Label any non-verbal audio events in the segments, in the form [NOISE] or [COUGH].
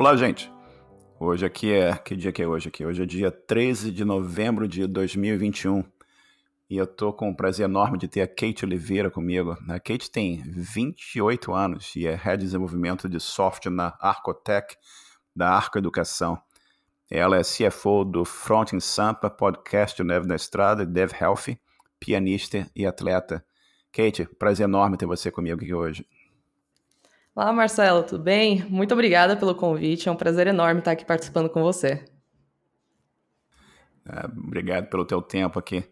Olá, gente. Hoje aqui é. Que dia que é hoje aqui? Hoje é dia 13 de novembro de 2021. E eu tô com um prazer enorme de ter a Kate Oliveira comigo. A Kate tem 28 anos e é Head de Desenvolvimento de Software na Arcotec, da Arco Educação. Ela é CFO do Front Sampa, podcast Neve na Estrada, Dev Health, pianista e atleta. Kate, prazer enorme ter você comigo aqui hoje. Olá, Marcelo, tudo bem? Muito obrigada pelo convite, é um prazer enorme estar aqui participando com você. É, obrigado pelo teu tempo aqui.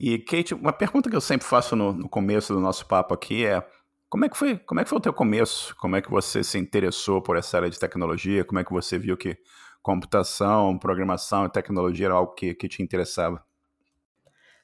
E, Kate, uma pergunta que eu sempre faço no, no, começo do nosso papo aqui é como é, que foi, como é que foi o teu começo? Como é que você se interessou por essa área de tecnologia? Como é que você viu que computação, programação e tecnologia era algo que, que te interessava?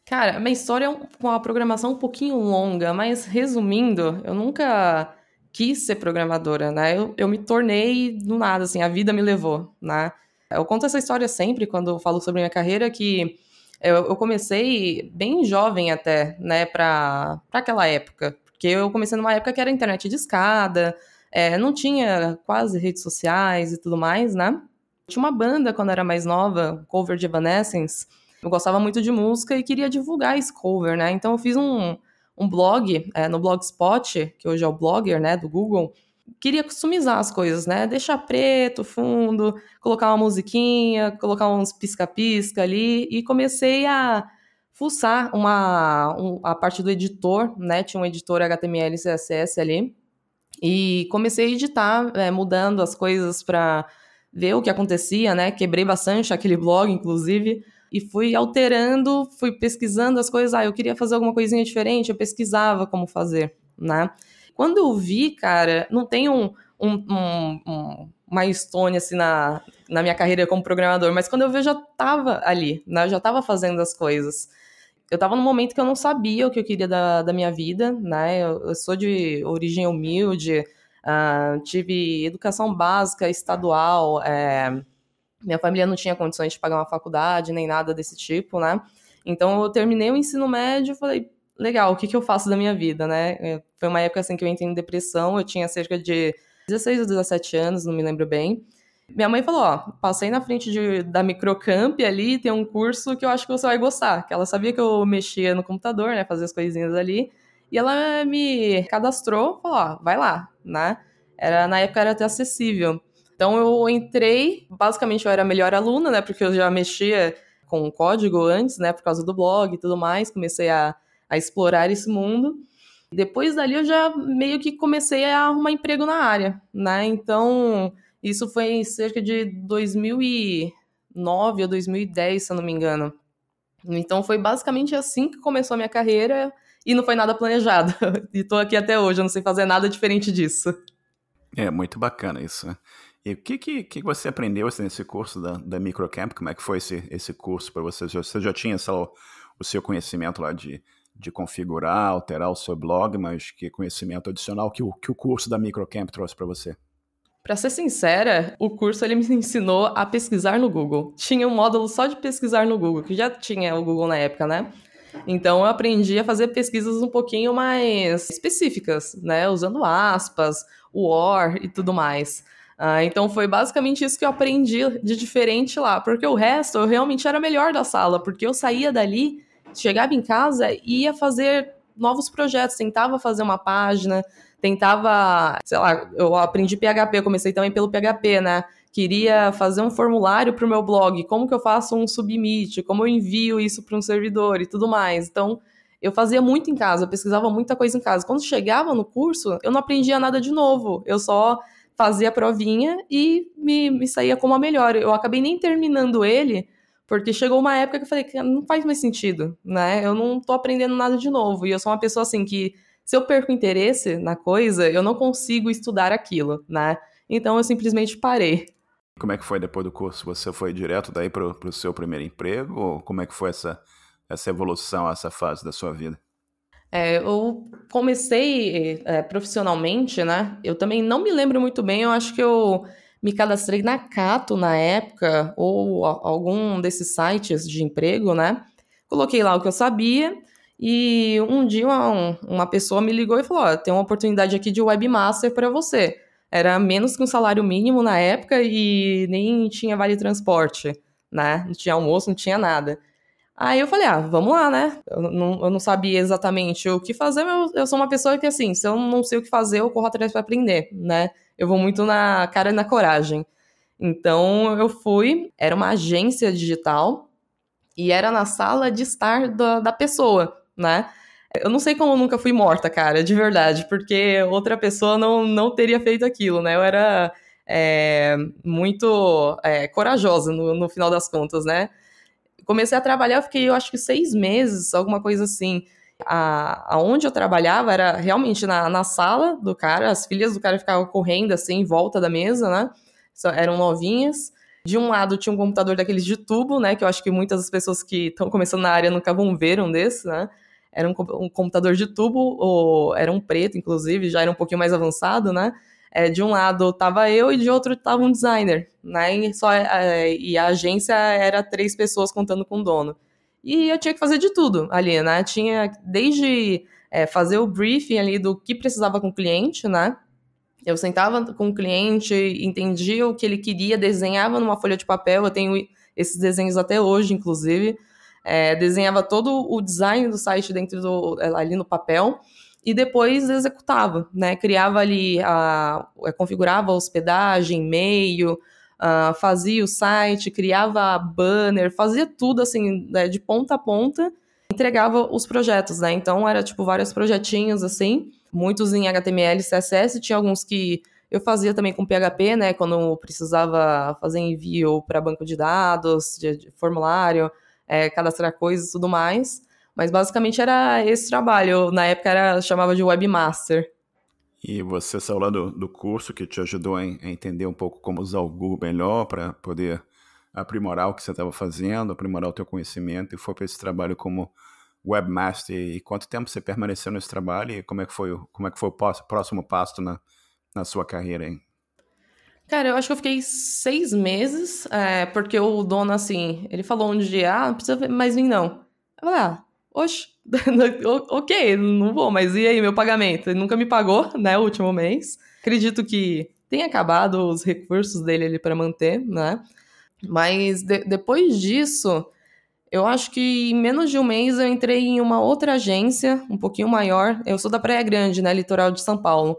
Cara, minha história é com a programação um pouquinho longa, mas resumindo, eu nunca quis ser programadora, né? Eu, eu me tornei do nada, assim, a vida me levou, né? Eu conto essa história sempre quando eu falo sobre minha carreira, que eu, eu comecei bem jovem até, né, para aquela época. Porque eu comecei numa época que era internet de escada, é, não tinha quase redes sociais e tudo mais, né? Tinha uma banda quando era mais nova, cover de Evanescence. Eu gostava muito de música e queria divulgar esse cover, né? Então eu fiz um, um blog é, no Blogspot, que hoje é o Blogger, né, do Google, queria customizar as coisas, né? Deixar preto, fundo, colocar uma musiquinha, colocar uns pisca-pisca ali e comecei a fuçar uma, um, a parte do editor, né? Tinha um editor HTML e CSS ali e comecei a editar, é, mudando as coisas para ver o que acontecia, né? Quebrei bastante aquele blog, inclusive, e fui alterando, fui pesquisando as coisas. Ah, eu queria fazer alguma coisinha diferente, eu pesquisava como fazer, né? Quando eu vi, cara, não tem um, um, um, um milestone assim na, na minha carreira como programador, mas quando eu vi, eu já estava ali, né? Eu já estava fazendo as coisas. Eu estava num momento que eu não sabia o que eu queria da, da minha vida, né? Eu, eu sou de origem humilde, uh, tive educação básica estadual, é, minha família não tinha condições de pagar uma faculdade, nem nada desse tipo, né? Então eu terminei o ensino médio e falei, legal, o que, que eu faço da minha vida, né? É, foi uma época assim que eu entrei em depressão, eu tinha cerca de 16 ou 17 anos, não me lembro bem. Minha mãe falou, ó, passei na frente de, da Microcamp ali, tem um curso que eu acho que você vai gostar. Que ela sabia que eu mexia no computador, né, fazia as coisinhas ali. E ela me cadastrou, falou, ó, vai lá, né? Era, na época era até acessível. Então eu entrei, basicamente eu era a melhor aluna, né? Porque eu já mexia com código antes, né? Por causa do blog e tudo mais, comecei a, a explorar esse mundo. Depois dali eu já meio que comecei a arrumar emprego na área, né? Então, isso foi em cerca de 2009 ou 2010, se eu não me engano. Então foi basicamente assim que começou a minha carreira e não foi nada planejado. [LAUGHS] e tô aqui até hoje, eu não sei fazer nada diferente disso. É muito bacana isso. E o que, que, que você aprendeu assim, nesse curso da, da Microcamp? Como é que foi esse, esse curso para você? Você já tinha só o seu conhecimento lá de, de configurar, alterar o seu blog, mas que conhecimento adicional que o, que o curso da Microcamp trouxe para você? Para ser sincera, o curso ele me ensinou a pesquisar no Google. Tinha um módulo só de pesquisar no Google, que já tinha o Google na época, né? Então eu aprendi a fazer pesquisas um pouquinho mais específicas, né? Usando aspas, o OR e tudo mais. Uh, então foi basicamente isso que eu aprendi de diferente lá, porque o resto eu realmente era melhor da sala, porque eu saía dali, chegava em casa e ia fazer novos projetos, tentava fazer uma página, tentava, sei lá, eu aprendi PHP, comecei também pelo PHP, né? Queria fazer um formulário para o meu blog, como que eu faço um submit, como eu envio isso para um servidor e tudo mais. Então, eu fazia muito em casa, eu pesquisava muita coisa em casa. Quando chegava no curso, eu não aprendia nada de novo, eu só fazia a provinha e me, me saía como a melhor. Eu acabei nem terminando ele, porque chegou uma época que eu falei que não faz mais sentido, né? Eu não tô aprendendo nada de novo. E eu sou uma pessoa assim que, se eu perco interesse na coisa, eu não consigo estudar aquilo, né? Então eu simplesmente parei. Como é que foi depois do curso? Você foi direto daí pro, pro seu primeiro emprego? Ou como é que foi essa, essa evolução, essa fase da sua vida? É, eu comecei é, profissionalmente, né? Eu também não me lembro muito bem, eu acho que eu me cadastrei na Cato na época, ou algum desses sites de emprego, né? Coloquei lá o que eu sabia, e um dia uma, uma pessoa me ligou e falou: oh, tem uma oportunidade aqui de webmaster para você. era menos que um salário mínimo na época e nem tinha vale transporte, né? Não tinha almoço, não tinha nada. Aí eu falei, ah, vamos lá, né? Eu não, eu não sabia exatamente o que fazer, mas eu, eu, sou uma pessoa que, assim, se eu não sei o que fazer, eu corro atrás para aprender, né? Eu vou muito na cara e na coragem. Então eu fui, era uma agência digital e era na sala de estar da, da pessoa, né? Eu não sei como eu nunca fui morta, cara, de verdade, porque outra pessoa não, não teria feito aquilo, né? Eu era é, muito é, corajosa no, no final das contas, né? Comecei a trabalhar, eu fiquei, eu acho que seis meses, alguma coisa assim. A, aonde eu trabalhava era realmente na, na sala do cara, as filhas do cara ficavam correndo assim em volta da mesa, né? eram novinhas. De um lado tinha um computador daqueles de tubo, né? Que eu acho que muitas das pessoas que estão começando na área nunca vão ver um desse, né? Era um, um computador de tubo, ou era um preto, inclusive, já era um pouquinho mais avançado, né? É, de um lado tava eu e de outro tava um designer, né? E, só, é, e a agência era três pessoas contando com o dono. E eu tinha que fazer de tudo ali, né? Tinha desde é, fazer o briefing ali do que precisava com o cliente, né? Eu sentava com o cliente, entendia o que ele queria, desenhava numa folha de papel. Eu tenho esses desenhos até hoje, inclusive. É, desenhava todo o design do site dentro do, ali no papel e depois executava, né? Criava ali, a, é, configurava a hospedagem, e-mail, uh, fazia o site, criava banner, fazia tudo assim, né, de ponta a ponta, entregava os projetos, né? Então era tipo vários projetinhos assim, muitos em HTML, CSS, tinha alguns que eu fazia também com PHP, né? Quando precisava fazer envio para banco de dados, de, de formulário, é, cadastrar coisas e tudo mais. Mas basicamente era esse trabalho. Na época era chamava de webmaster. E você saiu lá do, do curso que te ajudou a, a entender um pouco como usar o Google melhor para poder aprimorar o que você estava fazendo, aprimorar o teu conhecimento e foi para esse trabalho como webmaster. E quanto tempo você permaneceu nesse trabalho e como é que foi, como é que foi o próximo passo na, na sua carreira? Hein? Cara, eu acho que eu fiquei seis meses, é, porque o dono, assim, ele falou um dia, ah, não precisa mais vir não. Eu falei, ah, oxe, [LAUGHS] ok, não vou, mas e aí meu pagamento? Ele nunca me pagou, [LAUGHS] né, o último mês. Acredito que tenha acabado os recursos dele ali para manter, né? Mas de, depois disso, eu acho que em menos de um mês eu entrei em uma outra agência, um pouquinho maior. Eu sou da Praia Grande, né, litoral de São Paulo.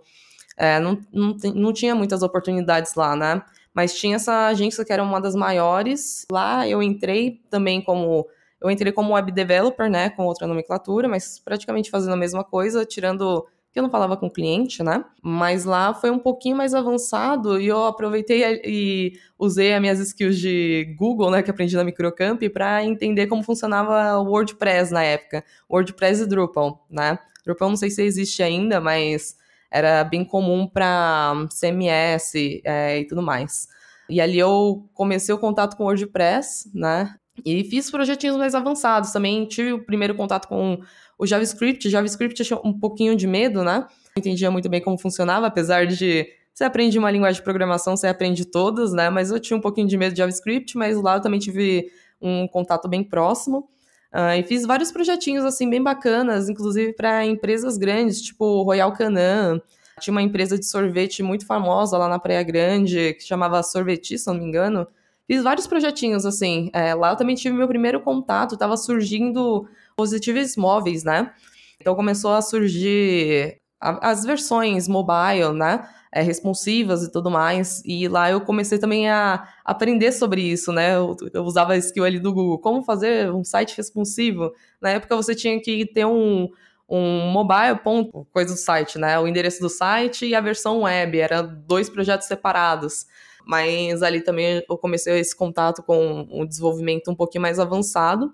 É, não, não, não tinha muitas oportunidades lá, né? Mas tinha essa agência que era uma das maiores. Lá eu entrei também como eu entrei como web developer, né, com outra nomenclatura, mas praticamente fazendo a mesma coisa, tirando que eu não falava com o cliente, né? Mas lá foi um pouquinho mais avançado e eu aproveitei e usei as minhas skills de Google, né, que aprendi na Microcamp, para entender como funcionava o WordPress na época, WordPress e Drupal, né? Drupal não sei se existe ainda, mas era bem comum para CMS é, e tudo mais. E ali eu comecei o contato com WordPress, né? E fiz projetinhos mais avançados também. Tive o primeiro contato com o JavaScript. JavaScript tinha um pouquinho de medo, né? Não entendia muito bem como funcionava, apesar de você aprende uma linguagem de programação, você aprende todas, né? Mas eu tinha um pouquinho de medo de JavaScript, mas lá eu também tive um contato bem próximo. Uh, e fiz vários projetinhos assim bem bacanas, inclusive para empresas grandes, tipo Royal Canin. Tinha uma empresa de sorvete muito famosa lá na Praia Grande, que chamava Sorveti, se não me engano, Fiz vários projetinhos, assim. É, lá eu também tive meu primeiro contato, tava surgindo positivos móveis, né? Então começou a surgir a, as versões mobile, né? É, responsivas e tudo mais. E lá eu comecei também a aprender sobre isso, né? Eu, eu, usava a skill ali do Google, como fazer um site responsivo. Na época você tinha que ter um, um mobile ponto, coisa do site, né? O endereço do site e a versão web, eram dois projetos separados mas ali também eu comecei esse contato com o desenvolvimento um pouquinho mais avançado.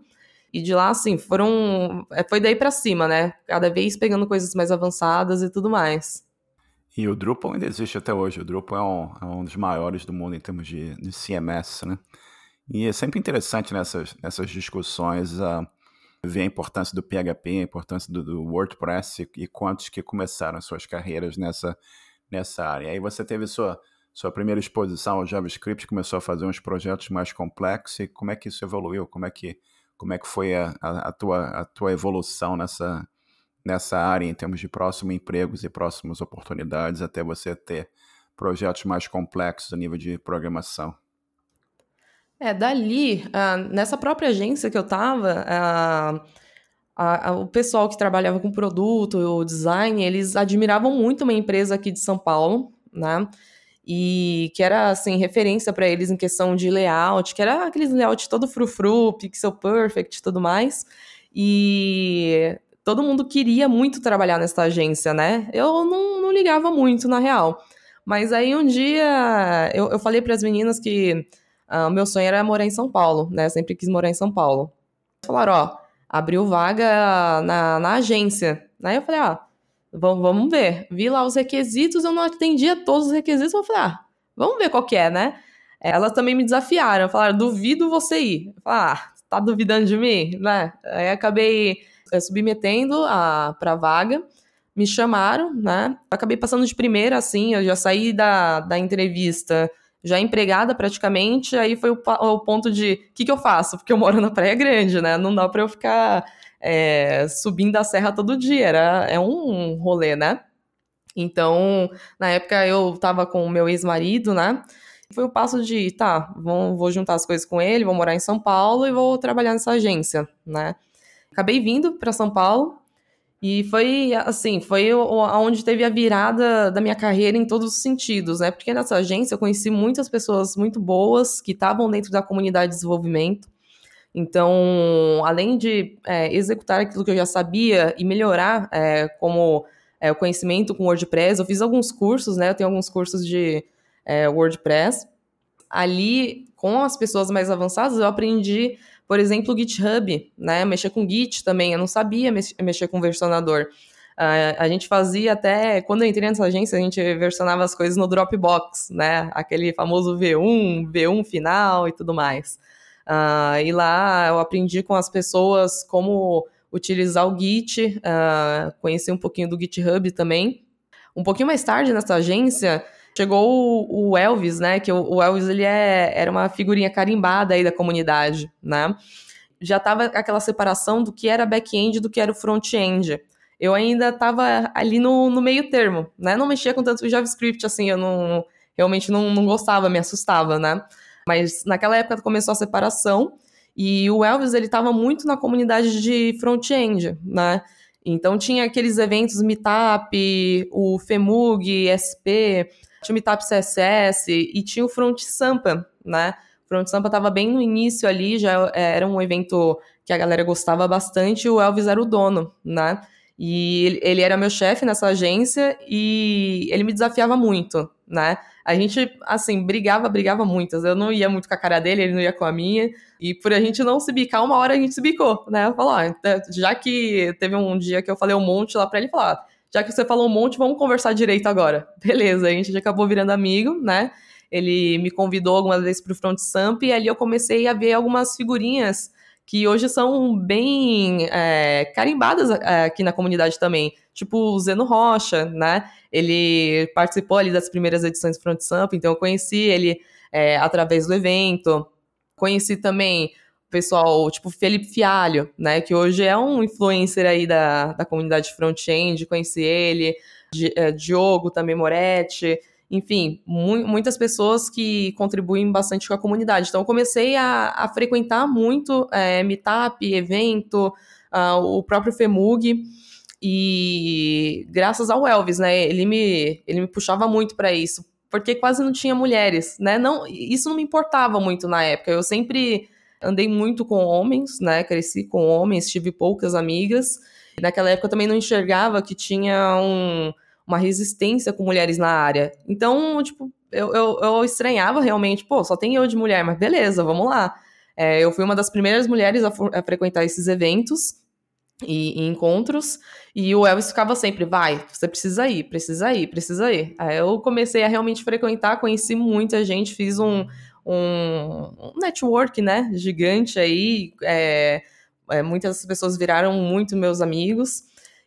E de lá, assim, foram. É, foi daí para cima, né? Cada vez pegando coisas mais avançadas e tudo mais. E o Drupal ainda existe até hoje. O Drupal é um, é um dos maiores do mundo em termos de, de, CMS, né? E é sempre interessante nessas, nessas discussões uh, ver a importância do PHP, a importância do, do WordPress e, e quantos que começaram suas carreiras nessa, nessa área. Aí você teve sua sua primeira exposição ao JavaScript, começou a fazer uns projetos mais complexos e como é que isso evoluiu? Como é que, como é que foi a, a, a tua, a tua evolução nessa, nessa área em termos de próximos empregos e próximas oportunidades até você ter projetos mais complexos a nível de programação? É, dali, uh, nessa própria agência que eu tava, uh, o pessoal que trabalhava com produto, o design, eles admiravam muito uma empresa aqui de São Paulo, né? E que era, assim, referência para eles em questão de layout, que era aqueles layout todo frufru, pixel perfect tudo mais. E todo mundo queria muito trabalhar nessa agência, né? Eu não, não ligava muito, na real. Mas aí um dia eu, eu falei para as meninas que uh, o meu sonho era morar em São Paulo, né? sempre quis morar em São Paulo. Falaram, ó, abriu vaga na, na agência. Aí eu falei, ó, vamos, vamos ver. Vi lá os requisitos, eu não atendia todos os requisitos, eu falei, ah, vamos ver qual que é, né? Elas também me desafiaram, falaram, duvido você ir. Eu falei, ah, tá duvidando de mim, né? Aí acabei é, submetendo a, pra vaga, me chamaram, né? Acabei passando de primeira, assim, eu já saí da, da entrevista já empregada praticamente, aí foi o, o ponto de o que, que eu faço? Porque eu moro na Praia Grande, né? Não dá para eu ficar é, subindo a serra todo dia, era, é um rolê, né? Então, na época eu tava com o meu ex-marido, né? Foi o passo de, tá, vou, vou juntar as coisas com ele, vou morar em São Paulo e vou trabalhar nessa agência, né? Acabei vindo para São Paulo, e foi, assim, foi onde teve a virada da minha carreira em todos os sentidos, né? Porque nessa agência eu conheci muitas pessoas muito boas que estavam dentro da comunidade de desenvolvimento. Então, além de é, executar aquilo que eu já sabia e melhorar é, como é, o conhecimento com WordPress, eu fiz alguns cursos, né? Eu tenho alguns cursos de é, WordPress. Ali, com as pessoas mais avançadas, eu aprendi por exemplo, o GitHub, né? Mexer com Git também, eu não sabia mexer com versionador. Uh, a gente fazia até, quando eu entrei nessa agência, a gente versionava as coisas no Dropbox, né? Aquele famoso V1, V1 final e tudo mais. Uh, e lá eu aprendi com as pessoas como utilizar o Git, uh, conheci um pouquinho do GitHub também. Um pouquinho mais tarde nessa agência, Chegou o, Elvis, né? Que o, Elvis ele é, era uma figurinha carimbada aí da comunidade, né? Já tava aquela separação do que era back-end do que era o front-end. Eu ainda estava ali no, no meio termo, né? Não mexia com tanto JavaScript, assim, eu não realmente não, não gostava, me assustava, né? Mas naquela época começou a separação e o Elvis ele estava muito na comunidade de front-end, né? Então tinha aqueles eventos Meetup, o FEMUG, SP, tinha o Meetup CSS e tinha o Front Sampa, né? O Front Sampa estava bem no início ali, já é, era um evento que a galera gostava bastante, e o Elvis era o dono, né? E ele, ele era meu chefe nessa agência e ele me desafiava muito, né? A gente, assim, brigava, brigava muito. Eu não ia muito com a cara dele, ele não ia com a minha. E por a gente não se bicar, uma hora a gente se bicou, né? Eu falo, ó, já que teve um dia que eu falei um monte lá pra ele, falar, já que você falou um monte, vamos conversar direito agora. [LAUGHS] Beleza, a gente já acabou virando amigo, né? Ele me convidou algumas vezes para o Front Samp e ali eu comecei a ver algumas figurinhas que hoje são bem é, carimbadas é, aqui na comunidade também. Tipo o Zeno Rocha, né? Ele participou ali das primeiras edições do Front Samp, então eu conheci ele é, através do evento. Conheci também pessoal, tipo Felipe Fialho, né, que hoje é um influencer aí da, da comunidade front-end, conheci ele, é, Diogo também Moretti, enfim, mu muitas pessoas que contribuem bastante com a comunidade. Então, eu comecei a, a frequentar muito é, meetup, evento, uh, o próprio FEMUG, e graças ao Elvis, né, ele me, ele me puxava muito para isso, porque quase não tinha mulheres, né, não, isso não me importava muito na época, eu sempre andei muito com homens, né? Cresci com homens, tive poucas amigas. Naquela época eu também não enxergava que tinha um, uma resistência com mulheres na área. Então, tipo, eu, eu, eu estranhava realmente, pô, só tem eu de mulher, mas beleza, vamos lá. É, eu fui uma das primeiras mulheres a, a frequentar esses eventos e, e, encontros, e o Elvis ficava sempre, vai, você precisa ir, precisa ir, precisa ir. Aí eu comecei a realmente frequentar, conheci muita gente, fiz um, um, um network, né, gigante aí. É, é, muitas pessoas viraram muito meus amigos.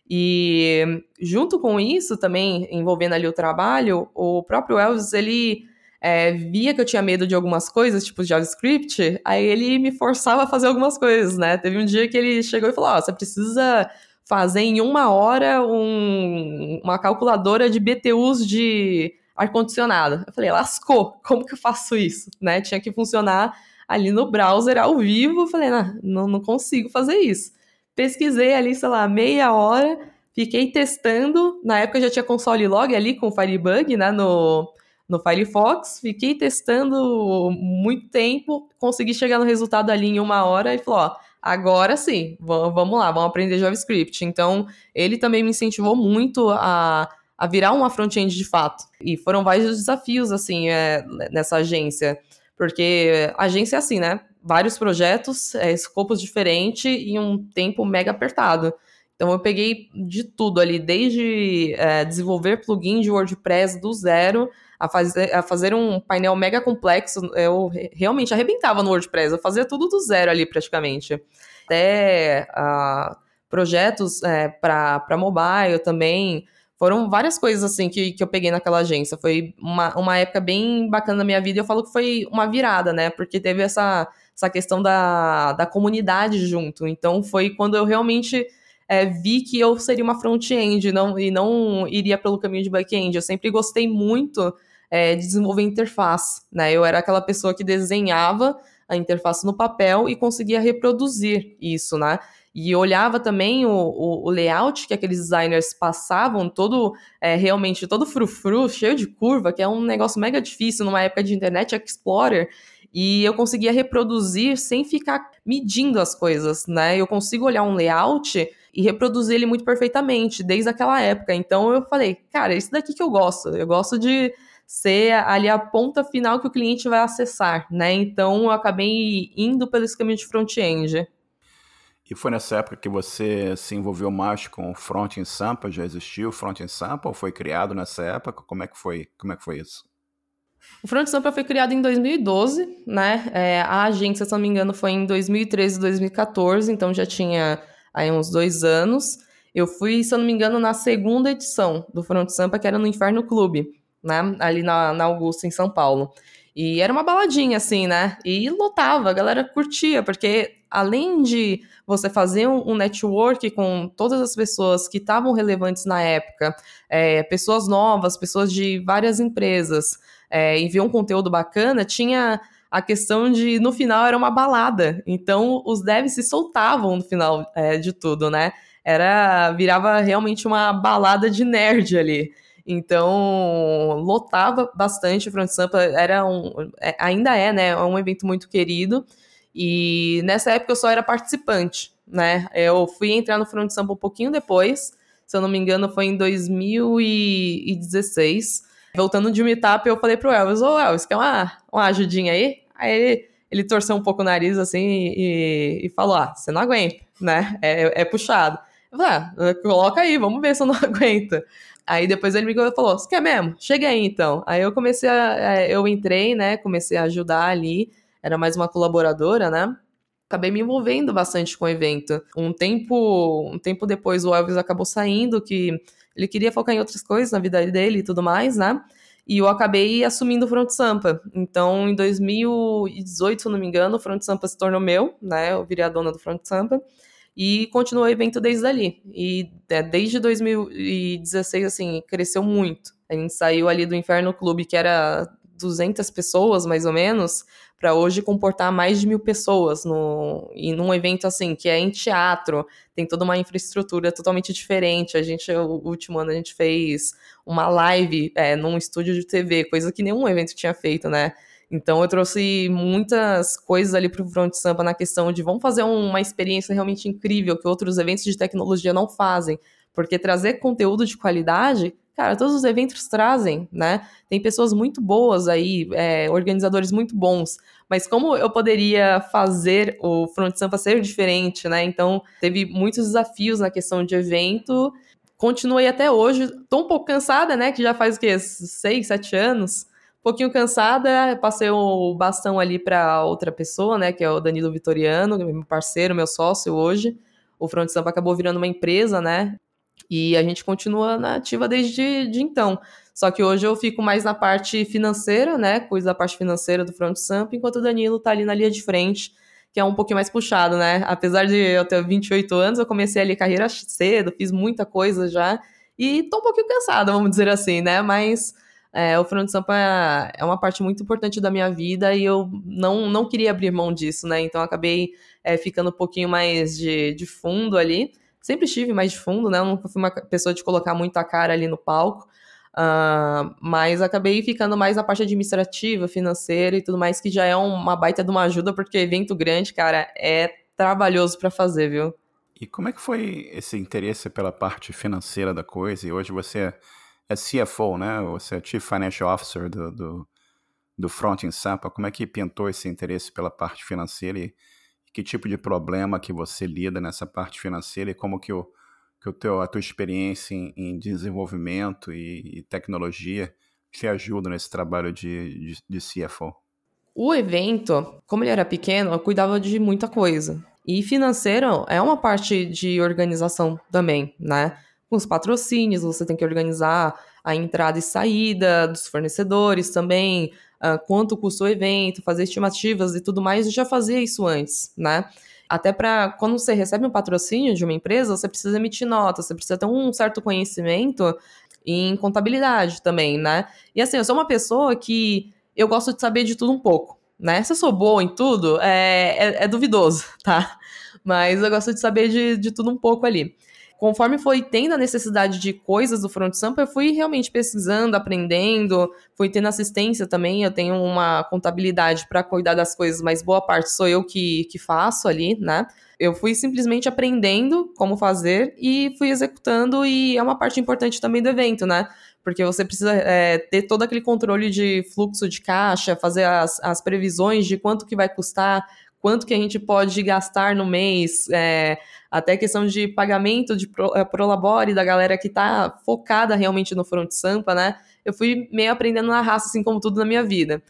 E junto com isso, também envolvendo ali o trabalho, o próprio Elvis, ele é, via que eu tinha medo de algumas coisas, tipo JavaScript, aí ele me forçava a fazer algumas coisas, né? Teve um dia que ele chegou e falou: Ó, oh, você precisa fazer em uma hora um, uma calculadora de BTUs de ar-condicionado. Eu falei, lascou, como que eu faço isso? Né? Tinha que funcionar ali no browser ao vivo. Eu falei, não, não consigo fazer isso. Pesquisei ali, sei lá, meia hora, fiquei testando. Na época já tinha console log ali com o Firebug, né, no, no Firefox. Fiquei testando muito tempo, consegui chegar no resultado ali em uma hora e falou, ó, agora sim, vamos lá, vamos aprender JavaScript. Então, ele também me incentivou muito a, a virar uma front-end de fato. E foram vários desafios, assim, é, nessa agência. Porque a agência é assim, né? Vários projetos, é, escopos diferentes e um tempo mega apertado. Então eu peguei de tudo ali, desde é, desenvolver plugin de WordPress do zero a fazer, a fazer um painel mega complexo. Eu realmente arrebentava no WordPress, eu fazia tudo do zero ali praticamente. Até uh, projetos é, para mobile também. Foram várias coisas assim que, que eu peguei naquela agência. Foi uma, uma época bem bacana da minha vida e eu falo que foi uma virada, né? Porque teve essa, essa questão da, da comunidade junto. Então foi quando eu realmente é, vi que eu seria uma front-end não, e não iria pelo caminho de back-end. Eu sempre gostei muito é, de desenvolver interface, né? Eu era aquela pessoa que desenhava a interface no papel e conseguia reproduzir isso, né? E olhava também o, o, o layout que aqueles designers passavam, todo é, realmente todo frufru, cheio de curva, que é um negócio mega difícil numa época de Internet Explorer. E eu conseguia reproduzir sem ficar medindo as coisas, né? Eu consigo olhar um layout e reproduzir ele muito perfeitamente desde aquela época. Então eu falei, cara, isso daqui que eu gosto. Eu gosto de ser ali a ponta final que o cliente vai acessar, né? Então eu acabei indo pelo caminho de front-end. E foi nessa época que você se envolveu mais com o front em Sampa? Já existiu o front em Sampa ou foi criado nessa época? Como é que foi? Como é que foi isso? O Front Sampa foi criado em 2012, né? É, a agência, se não me engano, foi em 2013, 2014, então já tinha aí uns dois anos. Eu fui, se eu não me engano, na segunda edição do Front Sampa, que era no Inferno Clube, né? Ali na, na Augusta, em São Paulo. E era uma baladinha, assim, né? E lotava, a galera curtia, porque além de você fazer um, um network com todas as pessoas que estavam relevantes na época, é, pessoas novas, pessoas de várias empresas, é, e ver um conteúdo bacana, tinha a questão de no final era uma balada. Então os devs se soltavam no final é, de tudo, né? Era virava realmente uma balada de nerd ali. Então lotava bastante o Front Sampa, era um, é, ainda é, né? É um evento muito querido. E nessa época eu só era participante, né? Eu fui entrar no Front Sampa um pouquinho depois, se eu não me engano, foi em 2016 voltando de meetup, eu falei pro Elvis, ô Elvis, quer uma, uma ajudinha aí? Aí ele, ele torceu um pouco o nariz assim e, e falou: Ah, você não aguenta, né? É, é puxado. Eu falei, ah, coloca aí, vamos ver se eu não [LAUGHS] aguento. Aí depois ele me falou: Você quer mesmo? Chega aí então. Aí eu comecei a. É, eu entrei, né? Comecei a ajudar ali. Era mais uma colaboradora, né? Acabei me envolvendo bastante com o evento. Um tempo, um tempo depois o Elvis acabou saindo, que ele queria focar em outras coisas na vida dele e tudo mais, né? E eu acabei assumindo o Front Sampa. Então, em 2018, se não me engano, o Front Sampa se tornou meu, né? Eu virei a dona do Front Sampa. E continuou o evento desde ali. E é, desde 2016, assim, cresceu muito. A gente saiu ali do Inferno Clube, que era 200 pessoas, mais ou menos, para hoje comportar mais de mil pessoas no, e num evento assim, que é em teatro, tem toda uma infraestrutura totalmente diferente. A gente, o último ano, a gente fez uma live é, num estúdio de TV, coisa que nenhum evento tinha feito, né? Então eu trouxe muitas coisas ali para o Front Sampa na questão de vamos fazer uma experiência realmente incrível que outros eventos de tecnologia não fazem. Porque trazer conteúdo de qualidade cara, todos os eventos trazem, né? Tem pessoas muito boas aí, é, organizadores muito bons, mas como eu poderia fazer o Front Sampa ser diferente, né? Então, teve muitos desafios na questão de evento. Continuei até hoje, tô um pouco cansada, né? Que já faz o quê? Seis, sete anos. Pouquinho cansada, passei o bastão ali para outra pessoa, né? Que é o Danilo Vitoriano, meu parceiro, meu sócio hoje. O Front Sampa acabou virando uma empresa, né? E a gente continua na ativa desde de então. Só que hoje eu fico mais na parte financeira, né? Cuido da parte financeira do Front Samp, enquanto o Danilo tá ali na linha de frente, que é um pouquinho mais puxado, né? Apesar de eu ter 28 anos, eu comecei ali carreira cedo, fiz muita coisa já. E tô um pouquinho cansada, vamos dizer assim, né? Mas é, o Front Sampa é, é, uma parte muito importante da minha vida e eu não, não queria abrir mão disso, né? Então acabei é, ficando um pouquinho mais de, de fundo ali. Sempre estive mais de fundo, né? Eu nunca fui uma pessoa de colocar muito a cara ali no palco. Uh, mas acabei ficando mais na parte administrativa, financeira e tudo mais, que já é uma baita de uma ajuda, porque evento grande, cara, é trabalhoso para fazer, viu? E como é que foi esse interesse pela parte financeira da coisa? E hoje você é CFO, né? Você é Chief Financial Officer do, do, do Front em Sampa. Como é que pintou esse interesse pela parte financeira e que tipo de problema que você lida nessa parte financeira e como que, o, que o teu, a tua experiência em, em desenvolvimento e, e, tecnologia te ajuda nesse trabalho de, de, de CFO? O evento, como ele era pequeno, eu cuidava de muita coisa. E financeiro é uma parte de organização também, né? Com os patrocínios, você tem que organizar a entrada e saída dos fornecedores também, uh, quanto custa o evento, fazer estimativas e tudo mais. Eu já fazia isso antes, né? Até para quando você recebe um patrocínio de uma empresa, você precisa emitir nota, você precisa ter um certo conhecimento em contabilidade também, né? E assim, eu sou uma pessoa que eu gosto de saber de tudo um pouco né? Se eu sou boa em tudo, é, é, é duvidoso, [LAUGHS] tá? Mas eu gosto de saber de, de tudo um pouco ali. Conforme foi tendo a necessidade de coisas do Front Sampa, eu fui realmente pesquisando, aprendendo, fui tendo assistência também. Eu tenho uma contabilidade para cuidar das coisas, mas boa parte sou eu que, que faço ali, né? Eu fui simplesmente aprendendo como fazer e fui executando, e é uma parte importante também do evento, né? porque você precisa é, ter todo aquele controle de fluxo de caixa, fazer as, as previsões de quanto que vai custar, quanto que a gente pode gastar no mês, é, até questão de pagamento de pro, é, prolabore da galera que está focada realmente no front sampa, né? Eu fui meio aprendendo na raça, assim como tudo na minha vida.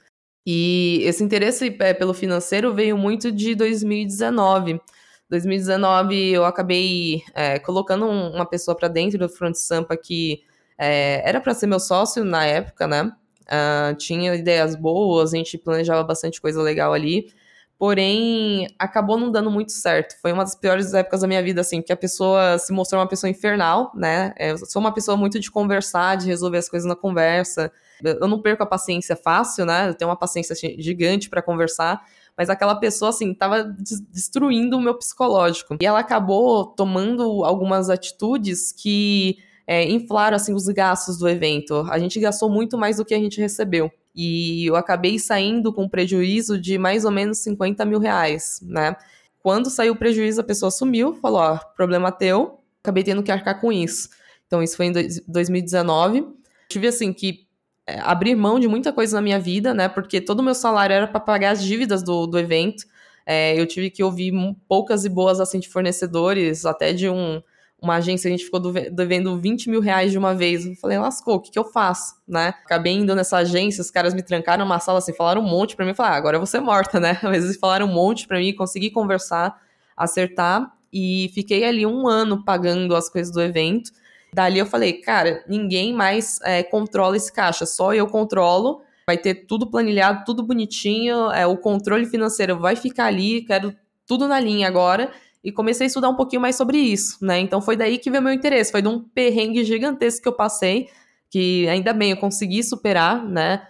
E esse interesse é, pelo financeiro veio muito de 2019. 2019 eu acabei é, colocando um, uma pessoa para dentro do front sampa que é, era para ser meu sócio na época, né? Uh, tinha ideias boas, a gente planejava bastante coisa legal ali. Porém, acabou não dando muito certo. Foi uma das piores épocas da minha vida, assim, que a pessoa se mostrou uma pessoa infernal, né? É, eu sou uma pessoa muito de conversar, de resolver as coisas na conversa. Eu não perco a paciência fácil, né? Eu tenho uma paciência gigante para conversar. Mas aquela pessoa, assim, tava destruindo o meu psicológico. E ela acabou tomando algumas atitudes que é, inflaram assim os gastos do evento. A gente gastou muito mais do que a gente recebeu. E eu acabei saindo com prejuízo de mais ou menos 50 mil reais, né? Quando saiu o prejuízo, a pessoa sumiu, falou: ó, problema teu, acabei tendo que arcar com isso. Então, isso foi em 2019. Tive, assim, que é, abrir mão de muita coisa na minha vida, né? Porque todo o meu salário era para pagar as dívidas do, do evento. É, eu tive que ouvir poucas e boas, assim, de fornecedores, até de um uma agência, a gente ficou devendo 20 mil reais de uma vez. Eu falei, lascou, o que, que eu faço, né? Acabei indo nessa agência, os caras me trancaram numa sala assim, falaram um monte para mim. Eu falei, ah, agora eu vou ser morta, né? [LAUGHS] Mas eles falaram um monte para mim, consegui conversar, acertar e fiquei ali um ano pagando as coisas do evento. Dali eu falei, cara, ninguém mais é, controla esse caixa, só eu controlo. Vai ter tudo planilhado, tudo bonitinho, é, o controle financeiro vai ficar ali, quero tudo na linha agora e comecei a estudar um pouquinho mais sobre isso, né? Então foi daí que veio meu interesse, foi de um perrengue gigantesco que eu passei, que ainda bem eu consegui superar, né?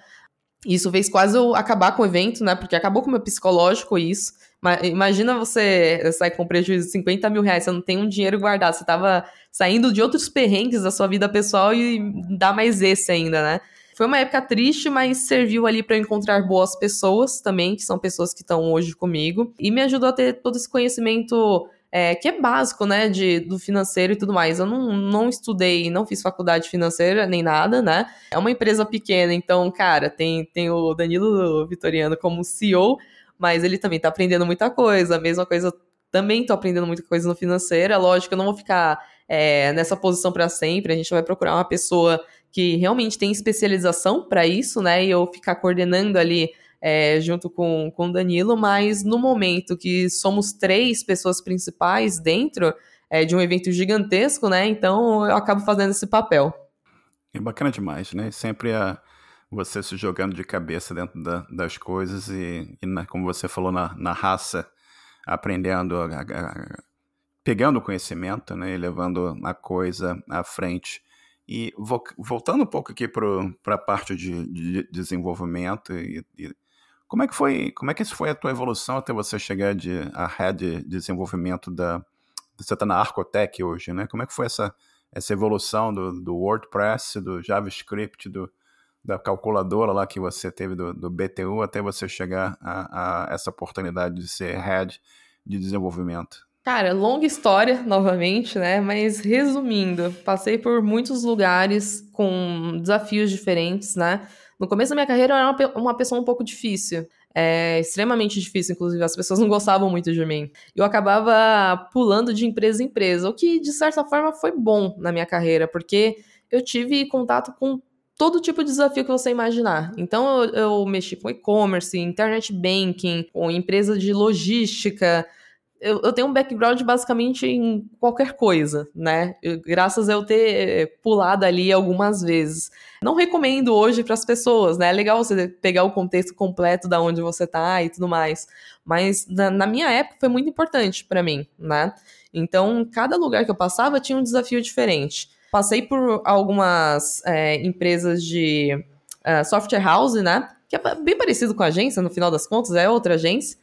Isso fez quase eu acabar com o evento, né? Porque acabou com o meu psicológico isso. Imagina você sair com prejuízo de 50 mil reais, você não tem um dinheiro guardado, você tava saindo de outros perrengues da sua vida pessoal e dá mais esse ainda, né? Foi uma época triste, mas serviu ali para encontrar boas pessoas também, que são pessoas que estão hoje comigo, e me ajudou a ter todo esse conhecimento é, que é básico, né, de, do financeiro e tudo mais. Eu não, não estudei, não fiz faculdade financeira nem nada, né? É uma empresa pequena, então, cara, tem, tem o Danilo Vitoriano como CEO, mas ele também tá aprendendo muita coisa. A mesma coisa, também tô aprendendo muita coisa no financeiro. É lógico eu não vou ficar é, nessa posição para sempre. A gente vai procurar uma pessoa que realmente tem especialização para isso, né? E eu ficar coordenando ali é, junto com, o Danilo, mas no momento que somos três pessoas principais dentro é, de um evento gigantesco, né? Então eu acabo fazendo esse papel. É bacana demais, né? Sempre a, você se jogando de cabeça dentro da, das coisas e, e na, como você falou, na, na raça, aprendendo, a, a, pegando conhecimento, né? E levando a coisa à frente E voltando um pouco aqui para a parte de, de desenvolvimento, e, e, como é que foi, como é que foi a tua evolução até você chegar de a head de desenvolvimento da você está na Arcotec hoje, né? Como é que foi essa essa evolução do, do WordPress, do JavaScript, do, da calculadora lá que você teve do, do BTU até você chegar a, a essa oportunidade de ser head de desenvolvimento? Cara, longa história, novamente, né? Mas resumindo, passei por muitos lugares com desafios diferentes, né? No começo da minha carreira eu era uma, pessoa um pouco difícil. É, extremamente difícil, inclusive, as pessoas não gostavam muito de mim. Eu acabava pulando de empresa em empresa, o que, de certa forma, foi bom na minha carreira, porque eu tive contato com todo tipo de desafio que você imaginar. Então, eu, eu mexi com e-commerce, internet banking, com empresa de logística, eu, eu, tenho um background basicamente em qualquer coisa, né? Graças a eu ter pulado ali algumas vezes. Não recomendo hoje para as pessoas, né? É legal você pegar o contexto completo da onde você tá e tudo mais. Mas na, na minha época foi muito importante para mim, né? Então, cada lugar que eu passava tinha um desafio diferente. Passei por algumas é, empresas de uh, software house, né? Que é bem parecido com a agência, no final das contas, é outra agência.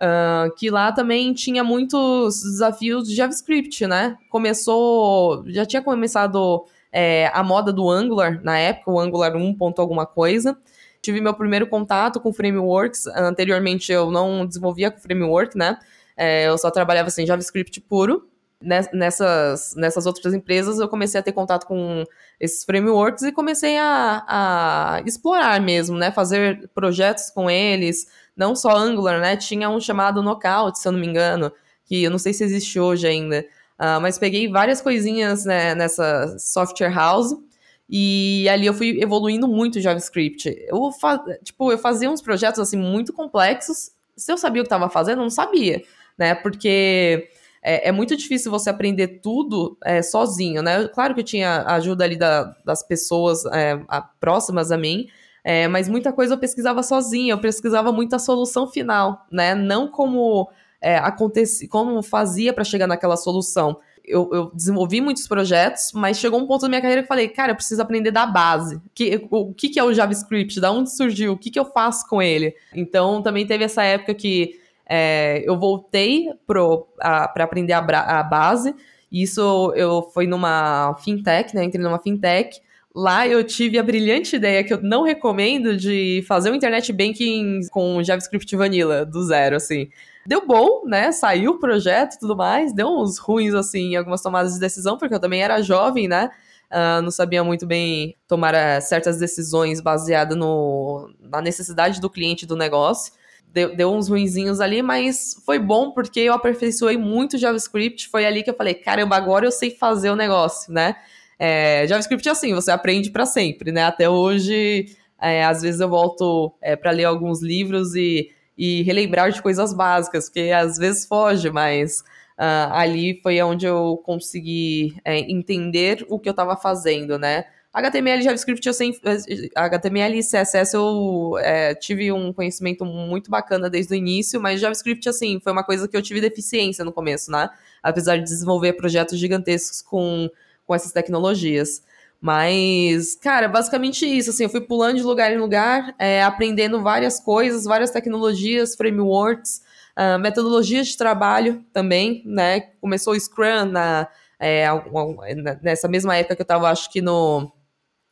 Uh, que lá também tinha muitos desafios de JavaScript, né? Começou, já tinha começado é, a moda do Angular na época, o Angular 1. alguma coisa. Tive meu primeiro contato com frameworks. Anteriormente eu não desenvolvia com framework, né? É, eu só trabalhava sem assim, JavaScript puro. Nessas, nessas outras empresas eu comecei a ter contato com esses frameworks e comecei a, a explorar mesmo, né? Fazer projetos com eles, não só Angular, né? Tinha um chamado Knockout, se eu não me engano, que eu não sei se existe hoje ainda. Uh, mas peguei várias coisinhas né, nessa software house e ali eu fui evoluindo muito JavaScript. Eu, tipo, eu fazia uns projetos assim muito complexos. Se eu sabia o que estava fazendo, eu não sabia, né? Porque é, é, muito difícil você aprender tudo é, sozinho, né? Claro que eu tinha ajuda ali da, das pessoas é, a, próximas a mim, é, mas muita coisa eu pesquisava sozinha, eu pesquisava muito a solução final, né? Não como é, como fazia para chegar naquela solução. Eu, eu, desenvolvi muitos projetos, mas chegou um ponto da minha carreira que eu falei, cara, eu preciso aprender da base. Que, o, que, que é o JavaScript? Da onde surgiu? O que, que eu faço com ele? Então, também teve essa época que é, eu voltei para aprender a, a, base. Isso eu fui numa fintech, né? Entrei numa fintech Lá eu tive a brilhante ideia, que eu não recomendo, de fazer um internet banking com JavaScript Vanilla, do zero, assim. Deu bom, né? Saiu o projeto e tudo mais. Deu uns ruins, assim, algumas tomadas de decisão, porque eu também era jovem, né? Uh, não sabia muito bem tomar uh, certas decisões baseadas na necessidade do cliente do negócio. Deu, deu, uns ruinzinhos ali, mas foi bom porque eu aperfeiçoei muito JavaScript. Foi ali que eu falei, caramba, agora eu sei fazer o negócio, né? É, JavaScript é assim, você aprende para sempre, né? Até hoje, é, às vezes eu volto é, para ler alguns livros e, e relembrar de coisas básicas, porque às vezes foge, mas uh, ali foi onde eu consegui é, entender o que eu estava fazendo, né? HTML JavaScript, eu sempre, HTML e CSS eu é, tive um conhecimento muito bacana desde o início, mas JavaScript, assim, foi uma coisa que eu tive deficiência no começo, né? Apesar de desenvolver projetos gigantescos com com essas tecnologias. Mas, cara, basicamente isso. Assim, eu fui pulando de lugar em lugar, é, aprendendo várias coisas, várias tecnologias, frameworks, uh, metodologias de trabalho também, né? Começou o Scrum na, é, nessa mesma época que eu estava, acho que no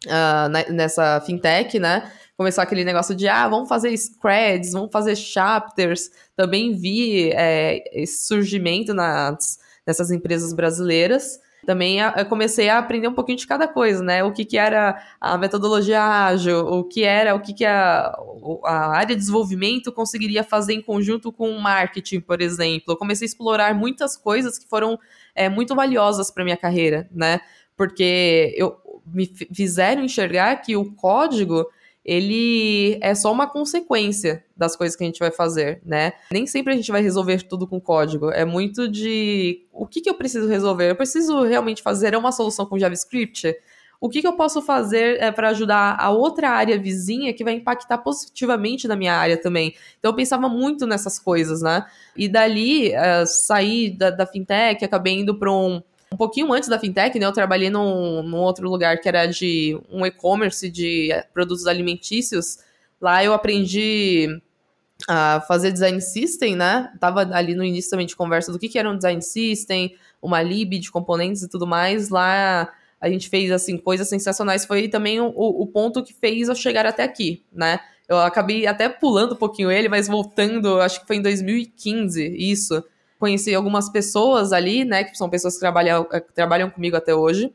uh, nessa fintech, né? Começou aquele negócio de, ah, vamos fazer squads, vamos fazer chapters. Também vi é, esse surgimento nas, nessas empresas brasileiras também comecei a aprender um pouquinho de cada coisa, né? O que, que era a metodologia ágil, o que era, o que, que a, a área de desenvolvimento conseguiria fazer em conjunto com o marketing, por exemplo. Eu comecei a explorar muitas coisas que foram é, muito valiosas para minha carreira, né? Porque eu me fizeram enxergar que o código ele é só uma consequência das coisas que a gente vai fazer, né? Nem sempre a gente vai resolver tudo com código. É muito de o que, que eu preciso resolver? Eu preciso realmente fazer uma solução com JavaScript? O que, que eu posso fazer é, para ajudar a outra área vizinha que vai impactar positivamente na minha área também? Então eu pensava muito nessas coisas, né? E dali uh, saí da, da fintech, acabei indo para um Um pouquinho antes da fintech, né, eu trabalhei num, num outro lugar que era de um e-commerce de produtos alimentícios. Lá eu aprendi a fazer design system, né? Tava ali no início também de conversa do que, que era um design system, uma lib de componentes e tudo mais. Lá a gente fez assim coisas sensacionais. Foi também o, o ponto que fez eu chegar até aqui, né? Eu acabei até pulando um pouquinho ele, mas voltando, acho que foi em 2015, isso. Conheci algumas pessoas ali, né, que são pessoas que trabalham, que trabalham comigo até hoje.